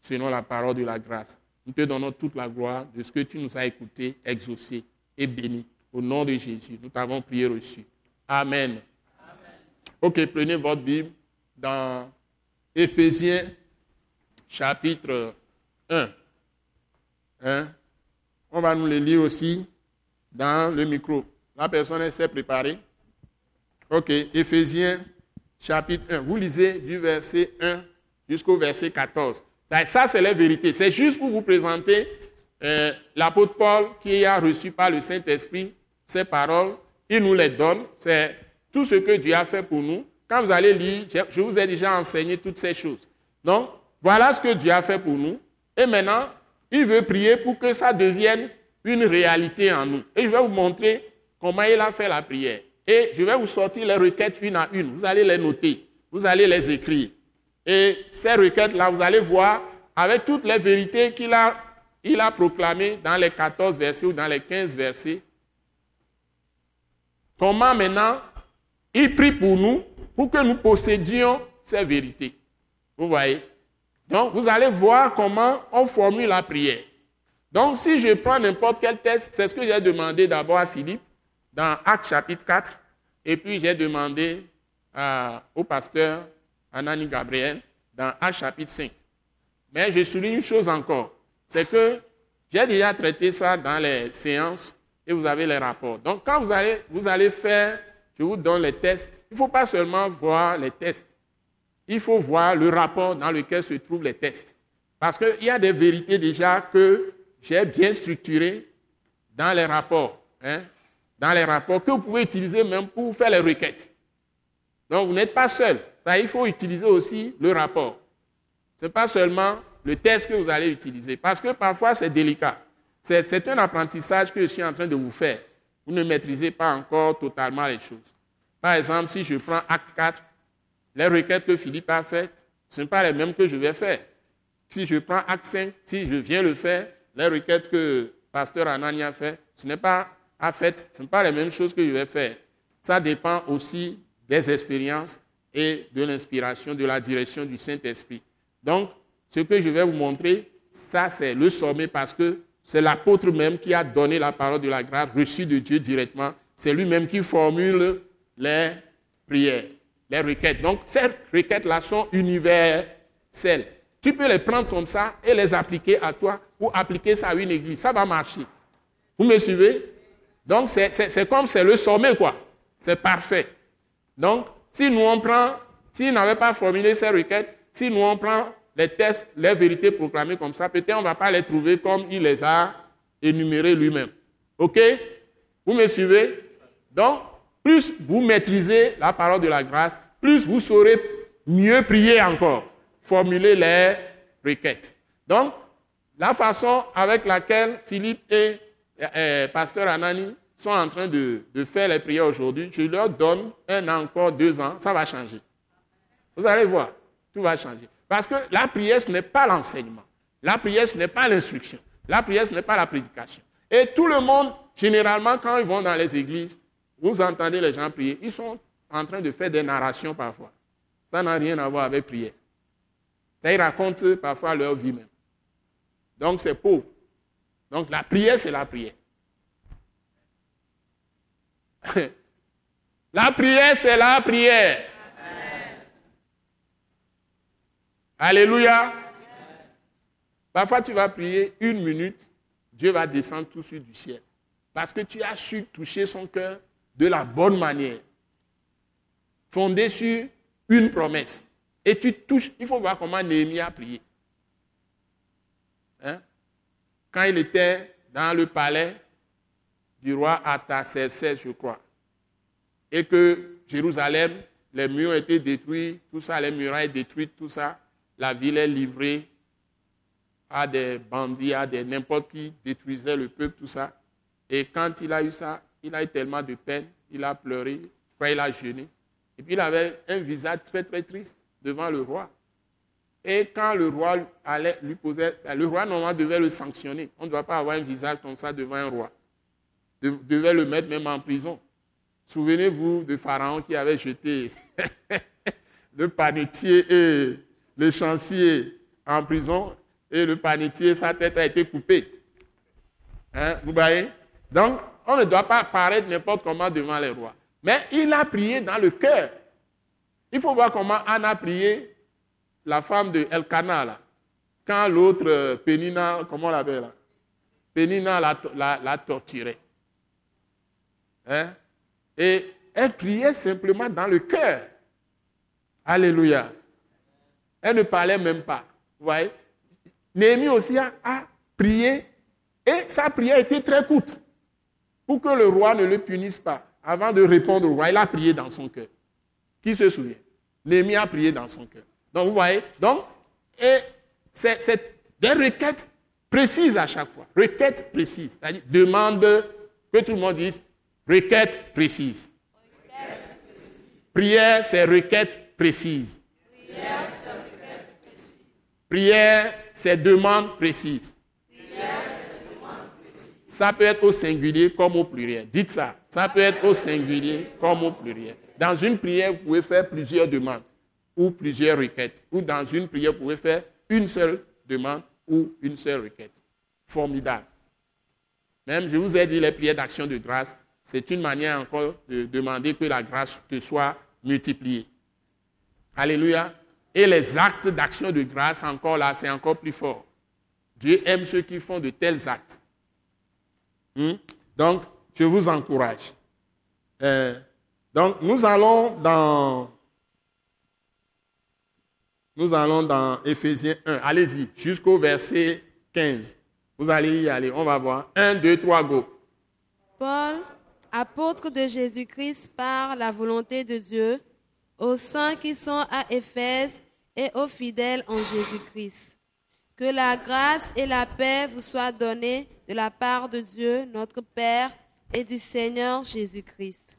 Speaker 2: selon la parole de la grâce. Nous te donnons toute la gloire de ce que tu nous as écouté, exaucé et béni. Au nom de Jésus, nous t'avons prié reçu. Amen. Amen. Ok, prenez votre Bible dans Éphésiens chapitre 1. Hein? On va nous le lire aussi dans le micro. La personne s'est préparée. Ok, Éphésiens chapitre 1. Vous lisez du verset 1 jusqu'au verset 14. Ça, c'est la vérité. C'est juste pour vous présenter euh, l'apôtre Paul qui a reçu par le Saint-Esprit ces paroles. Il nous les donne. C'est tout ce que Dieu a fait pour nous. Quand vous allez lire, je vous ai déjà enseigné toutes ces choses. Donc, voilà ce que Dieu a fait pour nous. Et maintenant, il veut prier pour que ça devienne une réalité en nous. Et je vais vous montrer comment il a fait la prière. Et je vais vous sortir les requêtes une à une. Vous allez les noter. Vous allez les écrire. Et ces requêtes-là, vous allez voir avec toutes les vérités qu'il a, il a proclamées dans les 14 versets ou dans les 15 versets. Comment maintenant il prie pour nous pour que nous possédions ces vérités. Vous voyez? Donc, vous allez voir comment on formule la prière. Donc, si je prends n'importe quel texte, c'est ce que j'ai demandé d'abord à Philippe dans Acte chapitre 4, et puis j'ai demandé au pasteur Anani Gabriel dans Acte chapitre 5. Mais je souligne une chose encore, c'est que j'ai déjà traité ça dans les séances et vous avez les rapports. Donc quand vous allez, vous allez faire, je vous donne les tests, il ne faut pas seulement voir les tests, il faut voir le rapport dans lequel se trouvent les tests. Parce qu'il y a des vérités déjà que j'ai bien structurées dans les rapports. Hein dans les rapports que vous pouvez utiliser même pour faire les requêtes. Donc, vous n'êtes pas seul. Ça, il faut utiliser aussi le rapport. Ce n'est pas seulement le test que vous allez utiliser, parce que parfois c'est délicat. C'est un apprentissage que je suis en train de vous faire. Vous ne maîtrisez pas encore totalement les choses. Par exemple, si je prends acte 4, les requêtes que Philippe a faites, ce ne sont pas les mêmes que je vais faire. Si je prends acte 5, si je viens le faire, les requêtes que pasteur Anani a fait, ce n'est pas à fait, ce ne sont pas les mêmes choses que je vais faire. Ça dépend aussi des expériences et de l'inspiration, de la direction du Saint-Esprit. Donc, ce que je vais vous montrer, ça c'est le sommet parce que c'est l'apôtre même qui a donné la parole de la grâce reçue de Dieu directement. C'est lui-même qui formule les prières, les requêtes. Donc, ces requêtes-là sont universelles. Tu peux les prendre comme ça et les appliquer à toi ou appliquer ça à une église. Ça va marcher. Vous me suivez? Donc, c'est comme c'est le sommet, quoi. C'est parfait. Donc, si nous on prend, s'il n'avait pas formulé ces requêtes, si nous on prend les tests, les vérités proclamées comme ça, peut-être on ne va pas les trouver comme il les a énumérées lui-même. OK? Vous me suivez? Donc, plus vous maîtrisez la parole de la grâce, plus vous saurez mieux prier encore, formuler les requêtes. Donc, la façon avec laquelle Philippe et, Pasteur Anani sont en train de, de faire les prières aujourd'hui, je leur donne un an encore, deux ans, ça va changer. Vous allez voir, tout va changer. Parce que la prière, ce n'est pas l'enseignement. La prière, ce n'est pas l'instruction. La prière, ce n'est pas la prédication. Et tout le monde, généralement, quand ils vont dans les églises, vous entendez les gens prier, ils sont en train de faire des narrations parfois. Ça n'a rien à voir avec prière. Ça, ils racontent parfois leur vie même. Donc, c'est pauvre. Donc, la prière, c'est la prière. la prière, c'est la prière. Alléluia. Parfois, tu vas prier une minute, Dieu va descendre tout de suite du ciel. Parce que tu as su toucher son cœur de la bonne manière, fondé sur une promesse. Et tu touches, il faut voir comment Néhémie a prié. Hein? Quand il était dans le palais du roi Artaxerxès, je crois, et que Jérusalem, les murs ont été détruits, tout ça, les murailles détruites, tout ça, la ville est livrée à des bandits, à des n'importe qui détruisaient le peuple, tout ça. Et quand il a eu ça, il a eu tellement de peine, il a pleuré, il a jeûné. Et puis il avait un visage très très triste devant le roi. Et quand le roi allait lui poser, le roi normalement devait le sanctionner. On ne doit pas avoir un visage comme ça devant un roi. devait le mettre même en prison. Souvenez-vous de Pharaon qui avait jeté le panetier et le chancier en prison et le panetier, sa tête a été coupée. Hein, vous voyez? Donc, on ne doit pas paraître n'importe comment devant les rois. Mais il a prié dans le cœur. Il faut voir comment Anne a prié, la femme de Elkanah, là. Quand l'autre, euh, Pénina, comment on l'appelle là? Pénina l'a torturé. Hein? Et elle priait simplement dans le cœur. Alléluia. Elle ne parlait même pas. Vous voyez? Néhémie aussi a, prié et sa prière était très courte pour que le roi ne le punisse pas. Avant de répondre au roi, il a prié dans son cœur. Qui se souvient? Néhémie a prié dans son cœur. Donc vous voyez, donc, c'est des requêtes précises à chaque fois. Requêtes précises. C'est-à-dire demande que tout le monde dise requête précise. Prière, c'est requête précise. Prière, c'est demande précise. Ça peut être au singulier comme au pluriel. Dites ça. Ça peut être au singulier comme au pluriel. Dans une prière, vous pouvez faire plusieurs demandes ou plusieurs requêtes. Ou dans une prière, vous pouvez faire une seule demande ou une seule requête. Formidable. Même, je vous ai dit, les prières d'action de grâce, c'est une manière encore de demander que la grâce te soit multipliée. Alléluia. Et les actes d'action de grâce, encore là, c'est encore plus fort. Dieu aime ceux qui font de tels actes. Hmm? Donc, je vous encourage. Euh, donc, nous allons dans. Nous allons dans Éphésiens 1. Allez-y, jusqu'au verset 15. Vous allez y aller, on va voir. 1, 2, 3, go.
Speaker 3: Paul, apôtre de Jésus-Christ par la volonté de Dieu, aux saints qui sont à Éphèse et aux fidèles en Jésus-Christ. Que la grâce et la paix vous soient données de la part de Dieu, notre Père, et du Seigneur Jésus-Christ.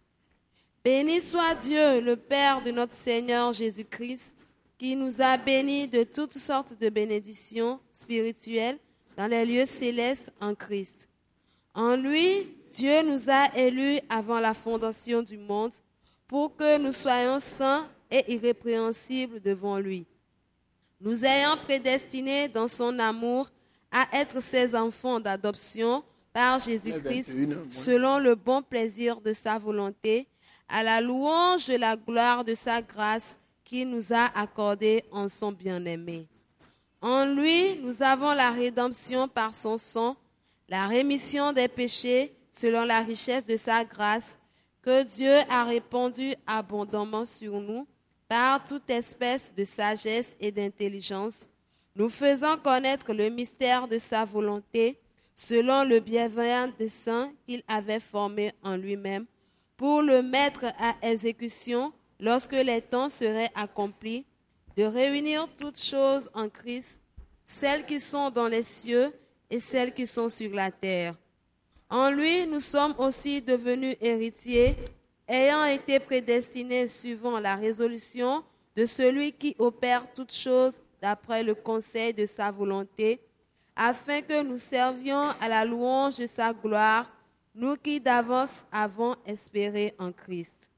Speaker 3: Béni soit Dieu, le Père de notre Seigneur Jésus-Christ, qui nous a bénis de toutes sortes de bénédictions spirituelles dans les lieux célestes en Christ. En lui, Dieu nous a élus avant la fondation du monde pour que nous soyons saints et irrépréhensibles devant lui. Nous ayant prédestinés dans son amour à être ses enfants d'adoption par Jésus-Christ, selon le bon plaisir de sa volonté, à la louange de la gloire de sa grâce nous a accordée en son bien-aimé. En lui, nous avons la rédemption par son sang, la rémission des péchés selon la richesse de sa grâce, que Dieu a répandu abondamment sur nous par toute espèce de sagesse et d'intelligence, nous faisant connaître le mystère de sa volonté, selon le bienveillant dessein qu'il avait formé en lui-même pour le mettre à exécution lorsque les temps seraient accomplis, de réunir toutes choses en Christ, celles qui sont dans les cieux et celles qui sont sur la terre. En lui, nous sommes aussi devenus héritiers, ayant été prédestinés suivant la résolution de celui qui opère toutes choses d'après le conseil de sa volonté, afin que nous servions à la louange de sa gloire nous qui d'avance avons espéré en Christ.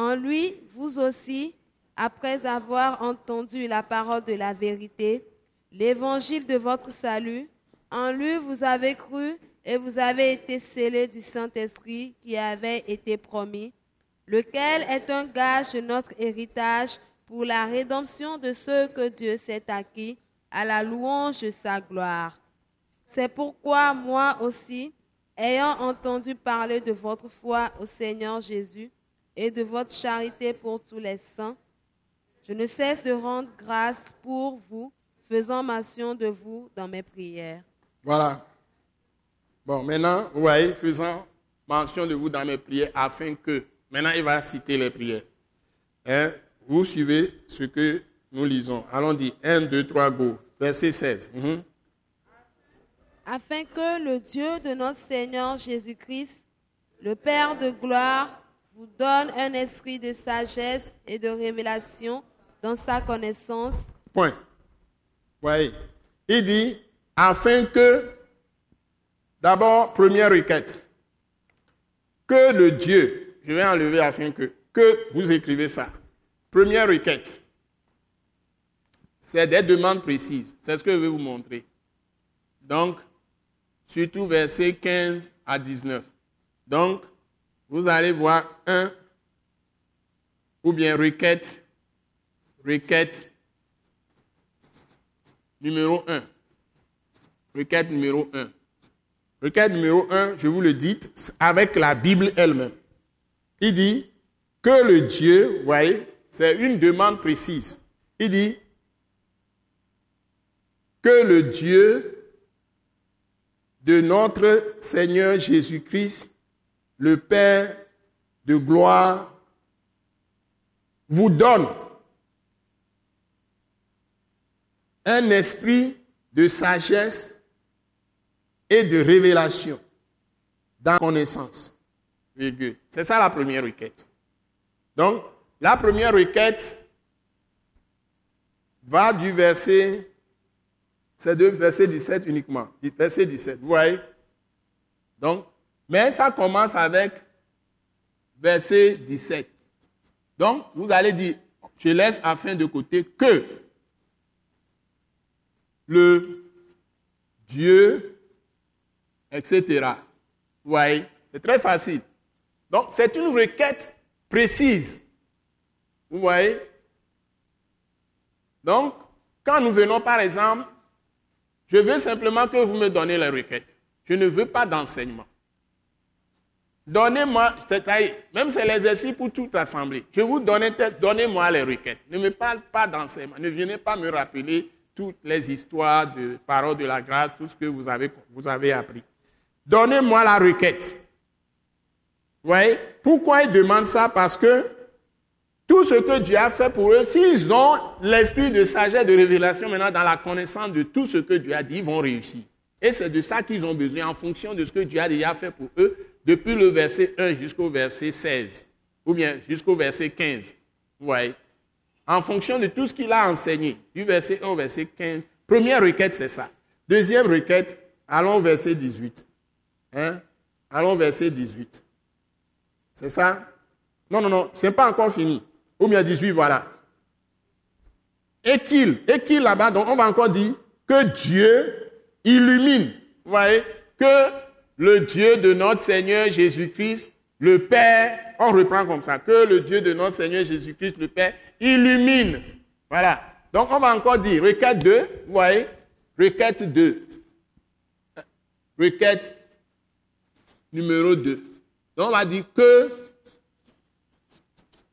Speaker 3: En lui, vous aussi, après avoir entendu la parole de la vérité, l'évangile de votre salut, en lui vous avez cru et vous avez été scellés du Saint-Esprit qui avait été promis, lequel est un gage de notre héritage pour la rédemption de ceux que Dieu s'est acquis à la louange de sa gloire. C'est pourquoi moi aussi, ayant entendu parler de votre foi au Seigneur Jésus et de votre charité pour tous les saints, je ne cesse de rendre grâce pour vous, faisant mention de vous dans mes prières.
Speaker 2: Voilà. Bon, maintenant, vous voyez, faisant mention de vous dans mes prières, afin que, maintenant il va citer les prières. Hein? Vous suivez ce que nous lisons. Allons dire 1, 2, 3, go. Verset 16
Speaker 3: afin que le Dieu de notre Seigneur Jésus-Christ, le Père de gloire, vous donne un esprit de sagesse et de révélation dans sa connaissance.
Speaker 2: Point. Oui. Il dit, afin que, d'abord, première requête, que le Dieu, je vais enlever afin que, que vous écrivez ça. Première requête, c'est des demandes précises. C'est ce que je vais vous montrer. Donc, surtout versets 15 à 19. Donc, vous allez voir un, ou bien requête, requête numéro 1. Requête numéro 1. Requête numéro 1, je vous le dis, avec la Bible elle-même. Il dit que le Dieu, vous voyez, c'est une demande précise. Il dit que le Dieu de notre Seigneur Jésus-Christ, le Père de gloire, vous donne un esprit de sagesse et de révélation dans la connaissance. C'est ça la première requête. Donc, la première requête va du verset c'est de verset 17 uniquement. Verset 17, vous voyez? Donc, mais ça commence avec verset 17. Donc, vous allez dire, je laisse afin de côté que le Dieu, etc. Vous voyez C'est très facile. Donc, c'est une requête précise. Vous voyez? Donc, quand nous venons, par exemple, je veux simplement que vous me donnez les requêtes. Je ne veux pas d'enseignement. Donnez-moi, même c'est l'exercice pour toute l'assemblée. Je vous donne, donnez-moi les requêtes. Ne me parle pas d'enseignement. Ne venez pas me rappeler toutes les histoires de paroles de la grâce, tout ce que vous avez, vous avez appris. Donnez-moi la requête. Vous Pourquoi il demande ça? Parce que tout ce que Dieu a fait pour eux, s'ils ont l'esprit de sagesse, de révélation maintenant dans la connaissance de tout ce que Dieu a dit, ils vont réussir. Et c'est de ça qu'ils ont besoin en fonction de ce que Dieu a déjà fait pour eux depuis le verset 1 jusqu'au verset 16. ou bien jusqu'au verset 15. Vous voyez En fonction de tout ce qu'il a enseigné, du verset 1 au verset 15. Première requête, c'est ça. Deuxième requête, allons au verset 18. Hein? Allons au verset 18. C'est ça? Non, non, non, ce n'est pas encore fini. Ou bien 18, voilà. Et qu'il, et qu'il là-bas, donc on va encore dire que Dieu illumine. Vous voyez Que le Dieu de notre Seigneur Jésus-Christ, le Père, on reprend comme ça, que le Dieu de notre Seigneur Jésus-Christ, le Père, illumine. Voilà. Donc on va encore dire, requête 2, vous voyez Requête 2. Requête numéro 2. Donc on va dire que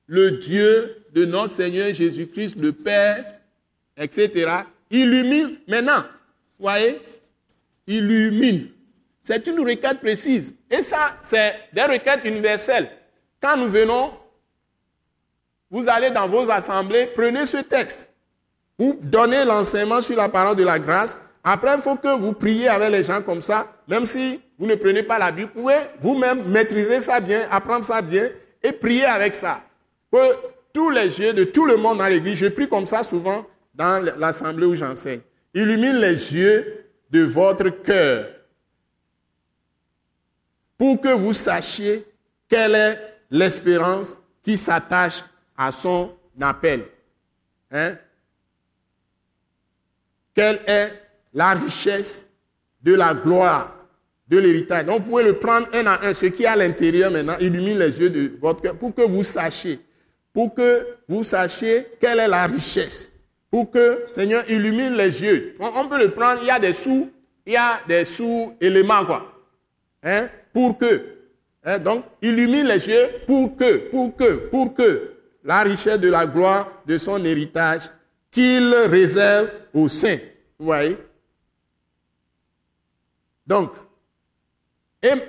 Speaker 2: le Dieu de notre Seigneur Jésus-Christ, le Père, etc., illumine maintenant. Vous voyez Illumine. C'est une requête précise. Et ça, c'est des requêtes universelles. Quand nous venons, vous allez dans vos assemblées, prenez ce texte. Vous donnez l'enseignement sur la parole de la grâce. Après, il faut que vous priez avec les gens comme ça. Même si vous ne prenez pas la Bible, vous pouvez vous-même maîtriser ça bien, apprendre ça bien et prier avec ça. Que tous les yeux de tout le monde dans l'église, je prie comme ça souvent dans l'assemblée où j'enseigne. Illumine les yeux de votre cœur pour que vous sachiez quelle est l'espérance qui s'attache à son appel. Hein? Quelle est la richesse de la gloire de l'héritage? Donc vous pouvez le prendre un à un, ce qui est à l'intérieur maintenant, illumine les yeux de votre cœur pour que vous sachiez, pour que vous sachiez quelle est la richesse pour que Seigneur illumine les yeux. On, peut le prendre, il y a des sous, il y a des sous-éléments, quoi. Hein, pour que. Hein, donc, illumine les yeux pour que, pour que, pour que la richesse de la gloire de son héritage qu'il réserve aux saints. Vous voyez? Donc,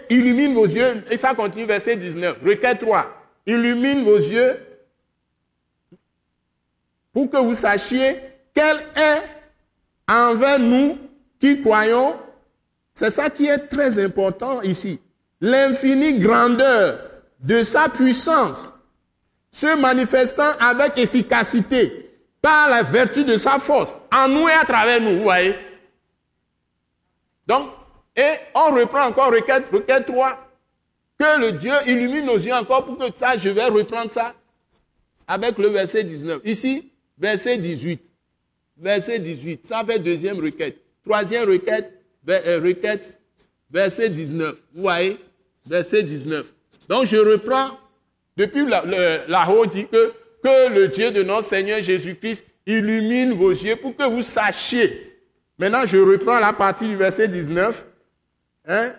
Speaker 2: illumine vos yeux, et ça continue, verset 19. Requête 3. Illumine vos yeux pour que vous sachiez quel est envers nous qui croyons. C'est ça qui est très important ici. L'infinie grandeur de sa puissance se manifestant avec efficacité par la vertu de sa force, en nous et à travers nous, vous voyez. Donc, et on reprend encore requête, requête 3, que le Dieu illumine nos yeux encore pour que ça, je vais reprendre ça avec le verset 19. Ici, verset 18. Verset 18. Ça fait deuxième requête. Troisième requête, euh, requête, verset 19. Vous voyez? Verset 19. Donc je reprends, depuis la, haut dit que, que le Dieu de notre Seigneur Jésus-Christ illumine vos yeux pour que vous sachiez. Maintenant, je reprends la partie du verset 19. Hein?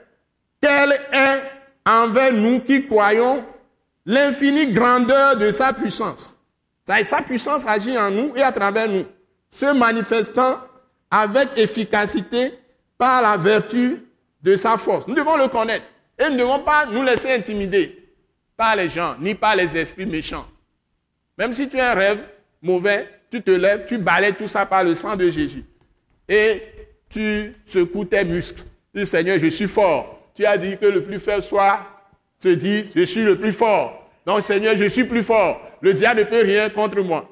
Speaker 2: Quelle est envers nous qui croyons l'infinie grandeur de sa puissance? Sa puissance agit en nous et à travers nous, se manifestant avec efficacité par la vertu de sa force. Nous devons le connaître et nous ne devons pas nous laisser intimider par les gens, ni par les esprits méchants. Même si tu as un rêve mauvais, tu te lèves, tu balais tout ça par le sang de Jésus. Et tu secoues tes muscles. Tu Seigneur, je suis fort. Tu as dit que le plus faible soit, se dit, je suis le plus fort. Donc, Seigneur, je suis plus fort. Le diable ne peut rien contre moi.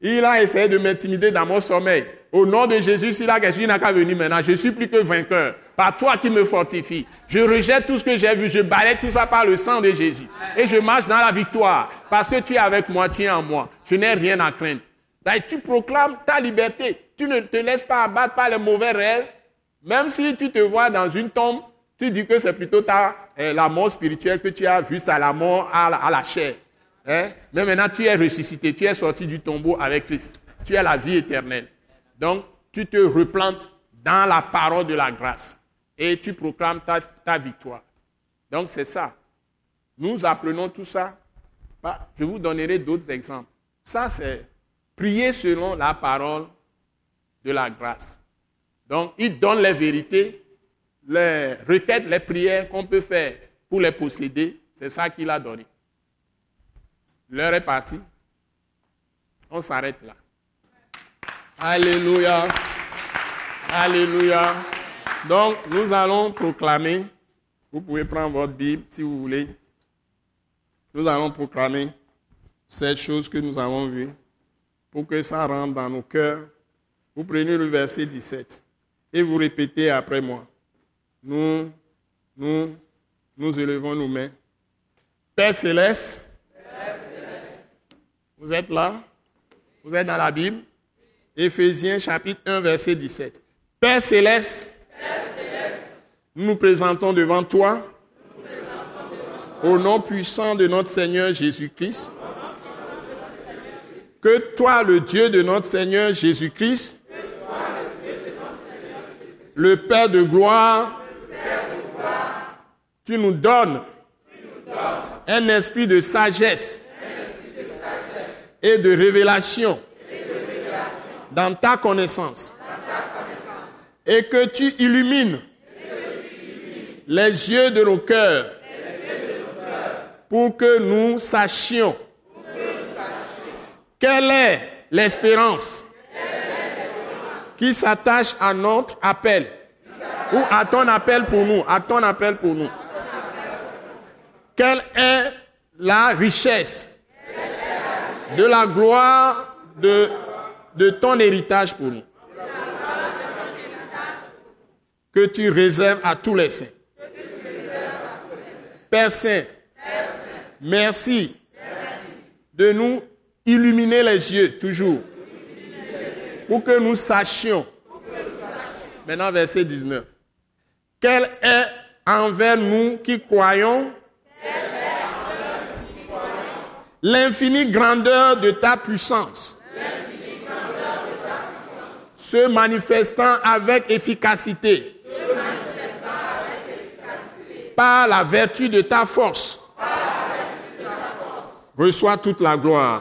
Speaker 2: Il a essayé de m'intimider dans mon sommeil. Au nom de Jésus, s'il a quelque n'a qu'à venir maintenant. Je suis plus que vainqueur. Par toi qui me fortifie. Je rejette tout ce que j'ai vu. Je balaye tout ça par le sang de Jésus. Et je marche dans la victoire. Parce que tu es avec moi, tu es en moi. Je n'ai rien à craindre. tu proclames ta liberté. Tu ne te laisses pas abattre par les mauvais rêves. Même si tu te vois dans une tombe, tu dis que c'est plutôt ta, euh, la mort spirituelle que tu as vue, à la mort à la, chair. Hein? Mais maintenant, tu es ressuscité, tu es sorti du tombeau avec Christ. Tu as la vie éternelle. Donc, tu te replantes dans la parole de la grâce et tu proclames ta, victoire. Donc, c'est ça. Nous apprenons tout ça. Je vous donnerai d'autres exemples. Ça, c'est prier selon la parole de la grâce. Donc, il donne les vérités les requêtes, les prières qu'on peut faire pour les posséder, c'est ça qu'il a donné. L'heure est partie. On s'arrête là. Alléluia. Alléluia. Donc, nous allons proclamer. Vous pouvez prendre votre Bible si vous voulez. nous allons proclamer cette chose que nous avons vue pour que ça rentre dans nos cœurs. Vous prenez le verset 17 et vous répétez après moi. Nous, nous, nous élevons nos mains. Père céleste, vous êtes là? Vous êtes dans la Bible? Éphésiens chapitre 1, verset 17. Père céleste, nous présentons devant toi, au nom puissant de notre Seigneur Jésus-Christ. Que toi, le Dieu de notre Seigneur Jésus-Christ, le Père de gloire, tu nous donnes un esprit de sagesse et de révélation dans ta connaissance et que tu illumines les yeux de nos cœurs pour que nous sachions quelle est l'espérance qui s'attache à notre appel ou à ton appel pour nous, à ton appel pour nous. Quelle est la richesse de la gloire de, de ton héritage pour nous que tu réserves à tous les saints. Père Saint, merci. De nous illuminer les yeux toujours. Pour que nous sachions. Maintenant, verset 19. Quel est envers nous qui croyons? L'infinie grandeur de ta puissance. Se manifestant avec efficacité par la vertu de ta force. Reçois toute la gloire.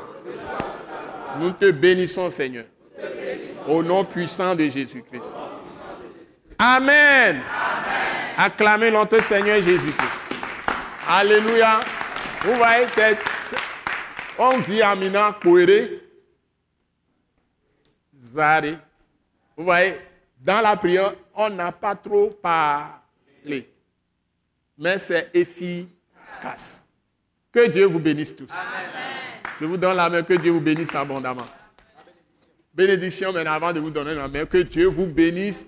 Speaker 2: Nous te bénissons, Seigneur. Au nom puissant de Jésus-Christ. Amen. Acclamez notre Seigneur Jésus-Christ. Alléluia. Vous voyez, on dit Amina Kouere, Zari. Vous voyez, dans la prière, on n'a pas trop parlé. Mais c'est efficace. Que Dieu vous bénisse tous. Je vous donne la main, que Dieu vous bénisse abondamment. Bénédiction, mais avant de vous donner la main, que Dieu vous bénisse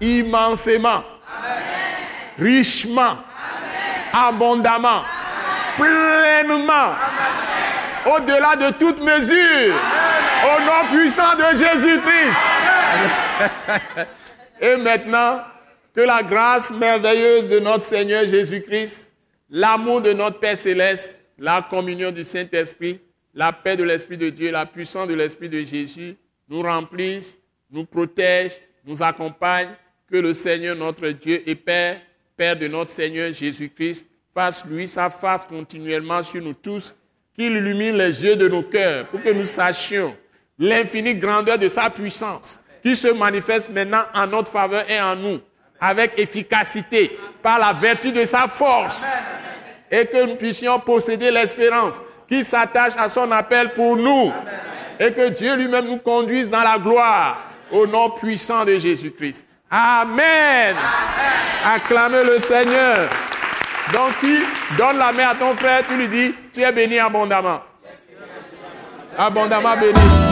Speaker 2: immensément, richement, abondamment, pleinement, au-delà de toute mesure, au nom puissant de Jésus-Christ. Et maintenant, que la grâce merveilleuse de notre Seigneur Jésus-Christ, l'amour de notre Père céleste, la communion du Saint-Esprit, la paix de l'Esprit de Dieu, la puissance de l'Esprit de Jésus nous remplissent, nous protègent, nous accompagnent. Que le Seigneur notre Dieu et Père, Père de notre Seigneur Jésus-Christ, fasse lui sa face continuellement sur nous tous, qu'il illumine les yeux de nos cœurs pour que nous sachions l'infinie grandeur de sa puissance qui se manifeste maintenant en notre faveur et en nous avec efficacité par la vertu de sa force et que nous puissions posséder l'espérance qui s'attache à son appel pour nous et que Dieu lui-même nous conduise dans la gloire au nom puissant de Jésus-Christ. Amen. Acclamez le Seigneur. Donc tu donnes la main à ton frère, tu lui dis, tu es béni abondamment. Abondamment béni.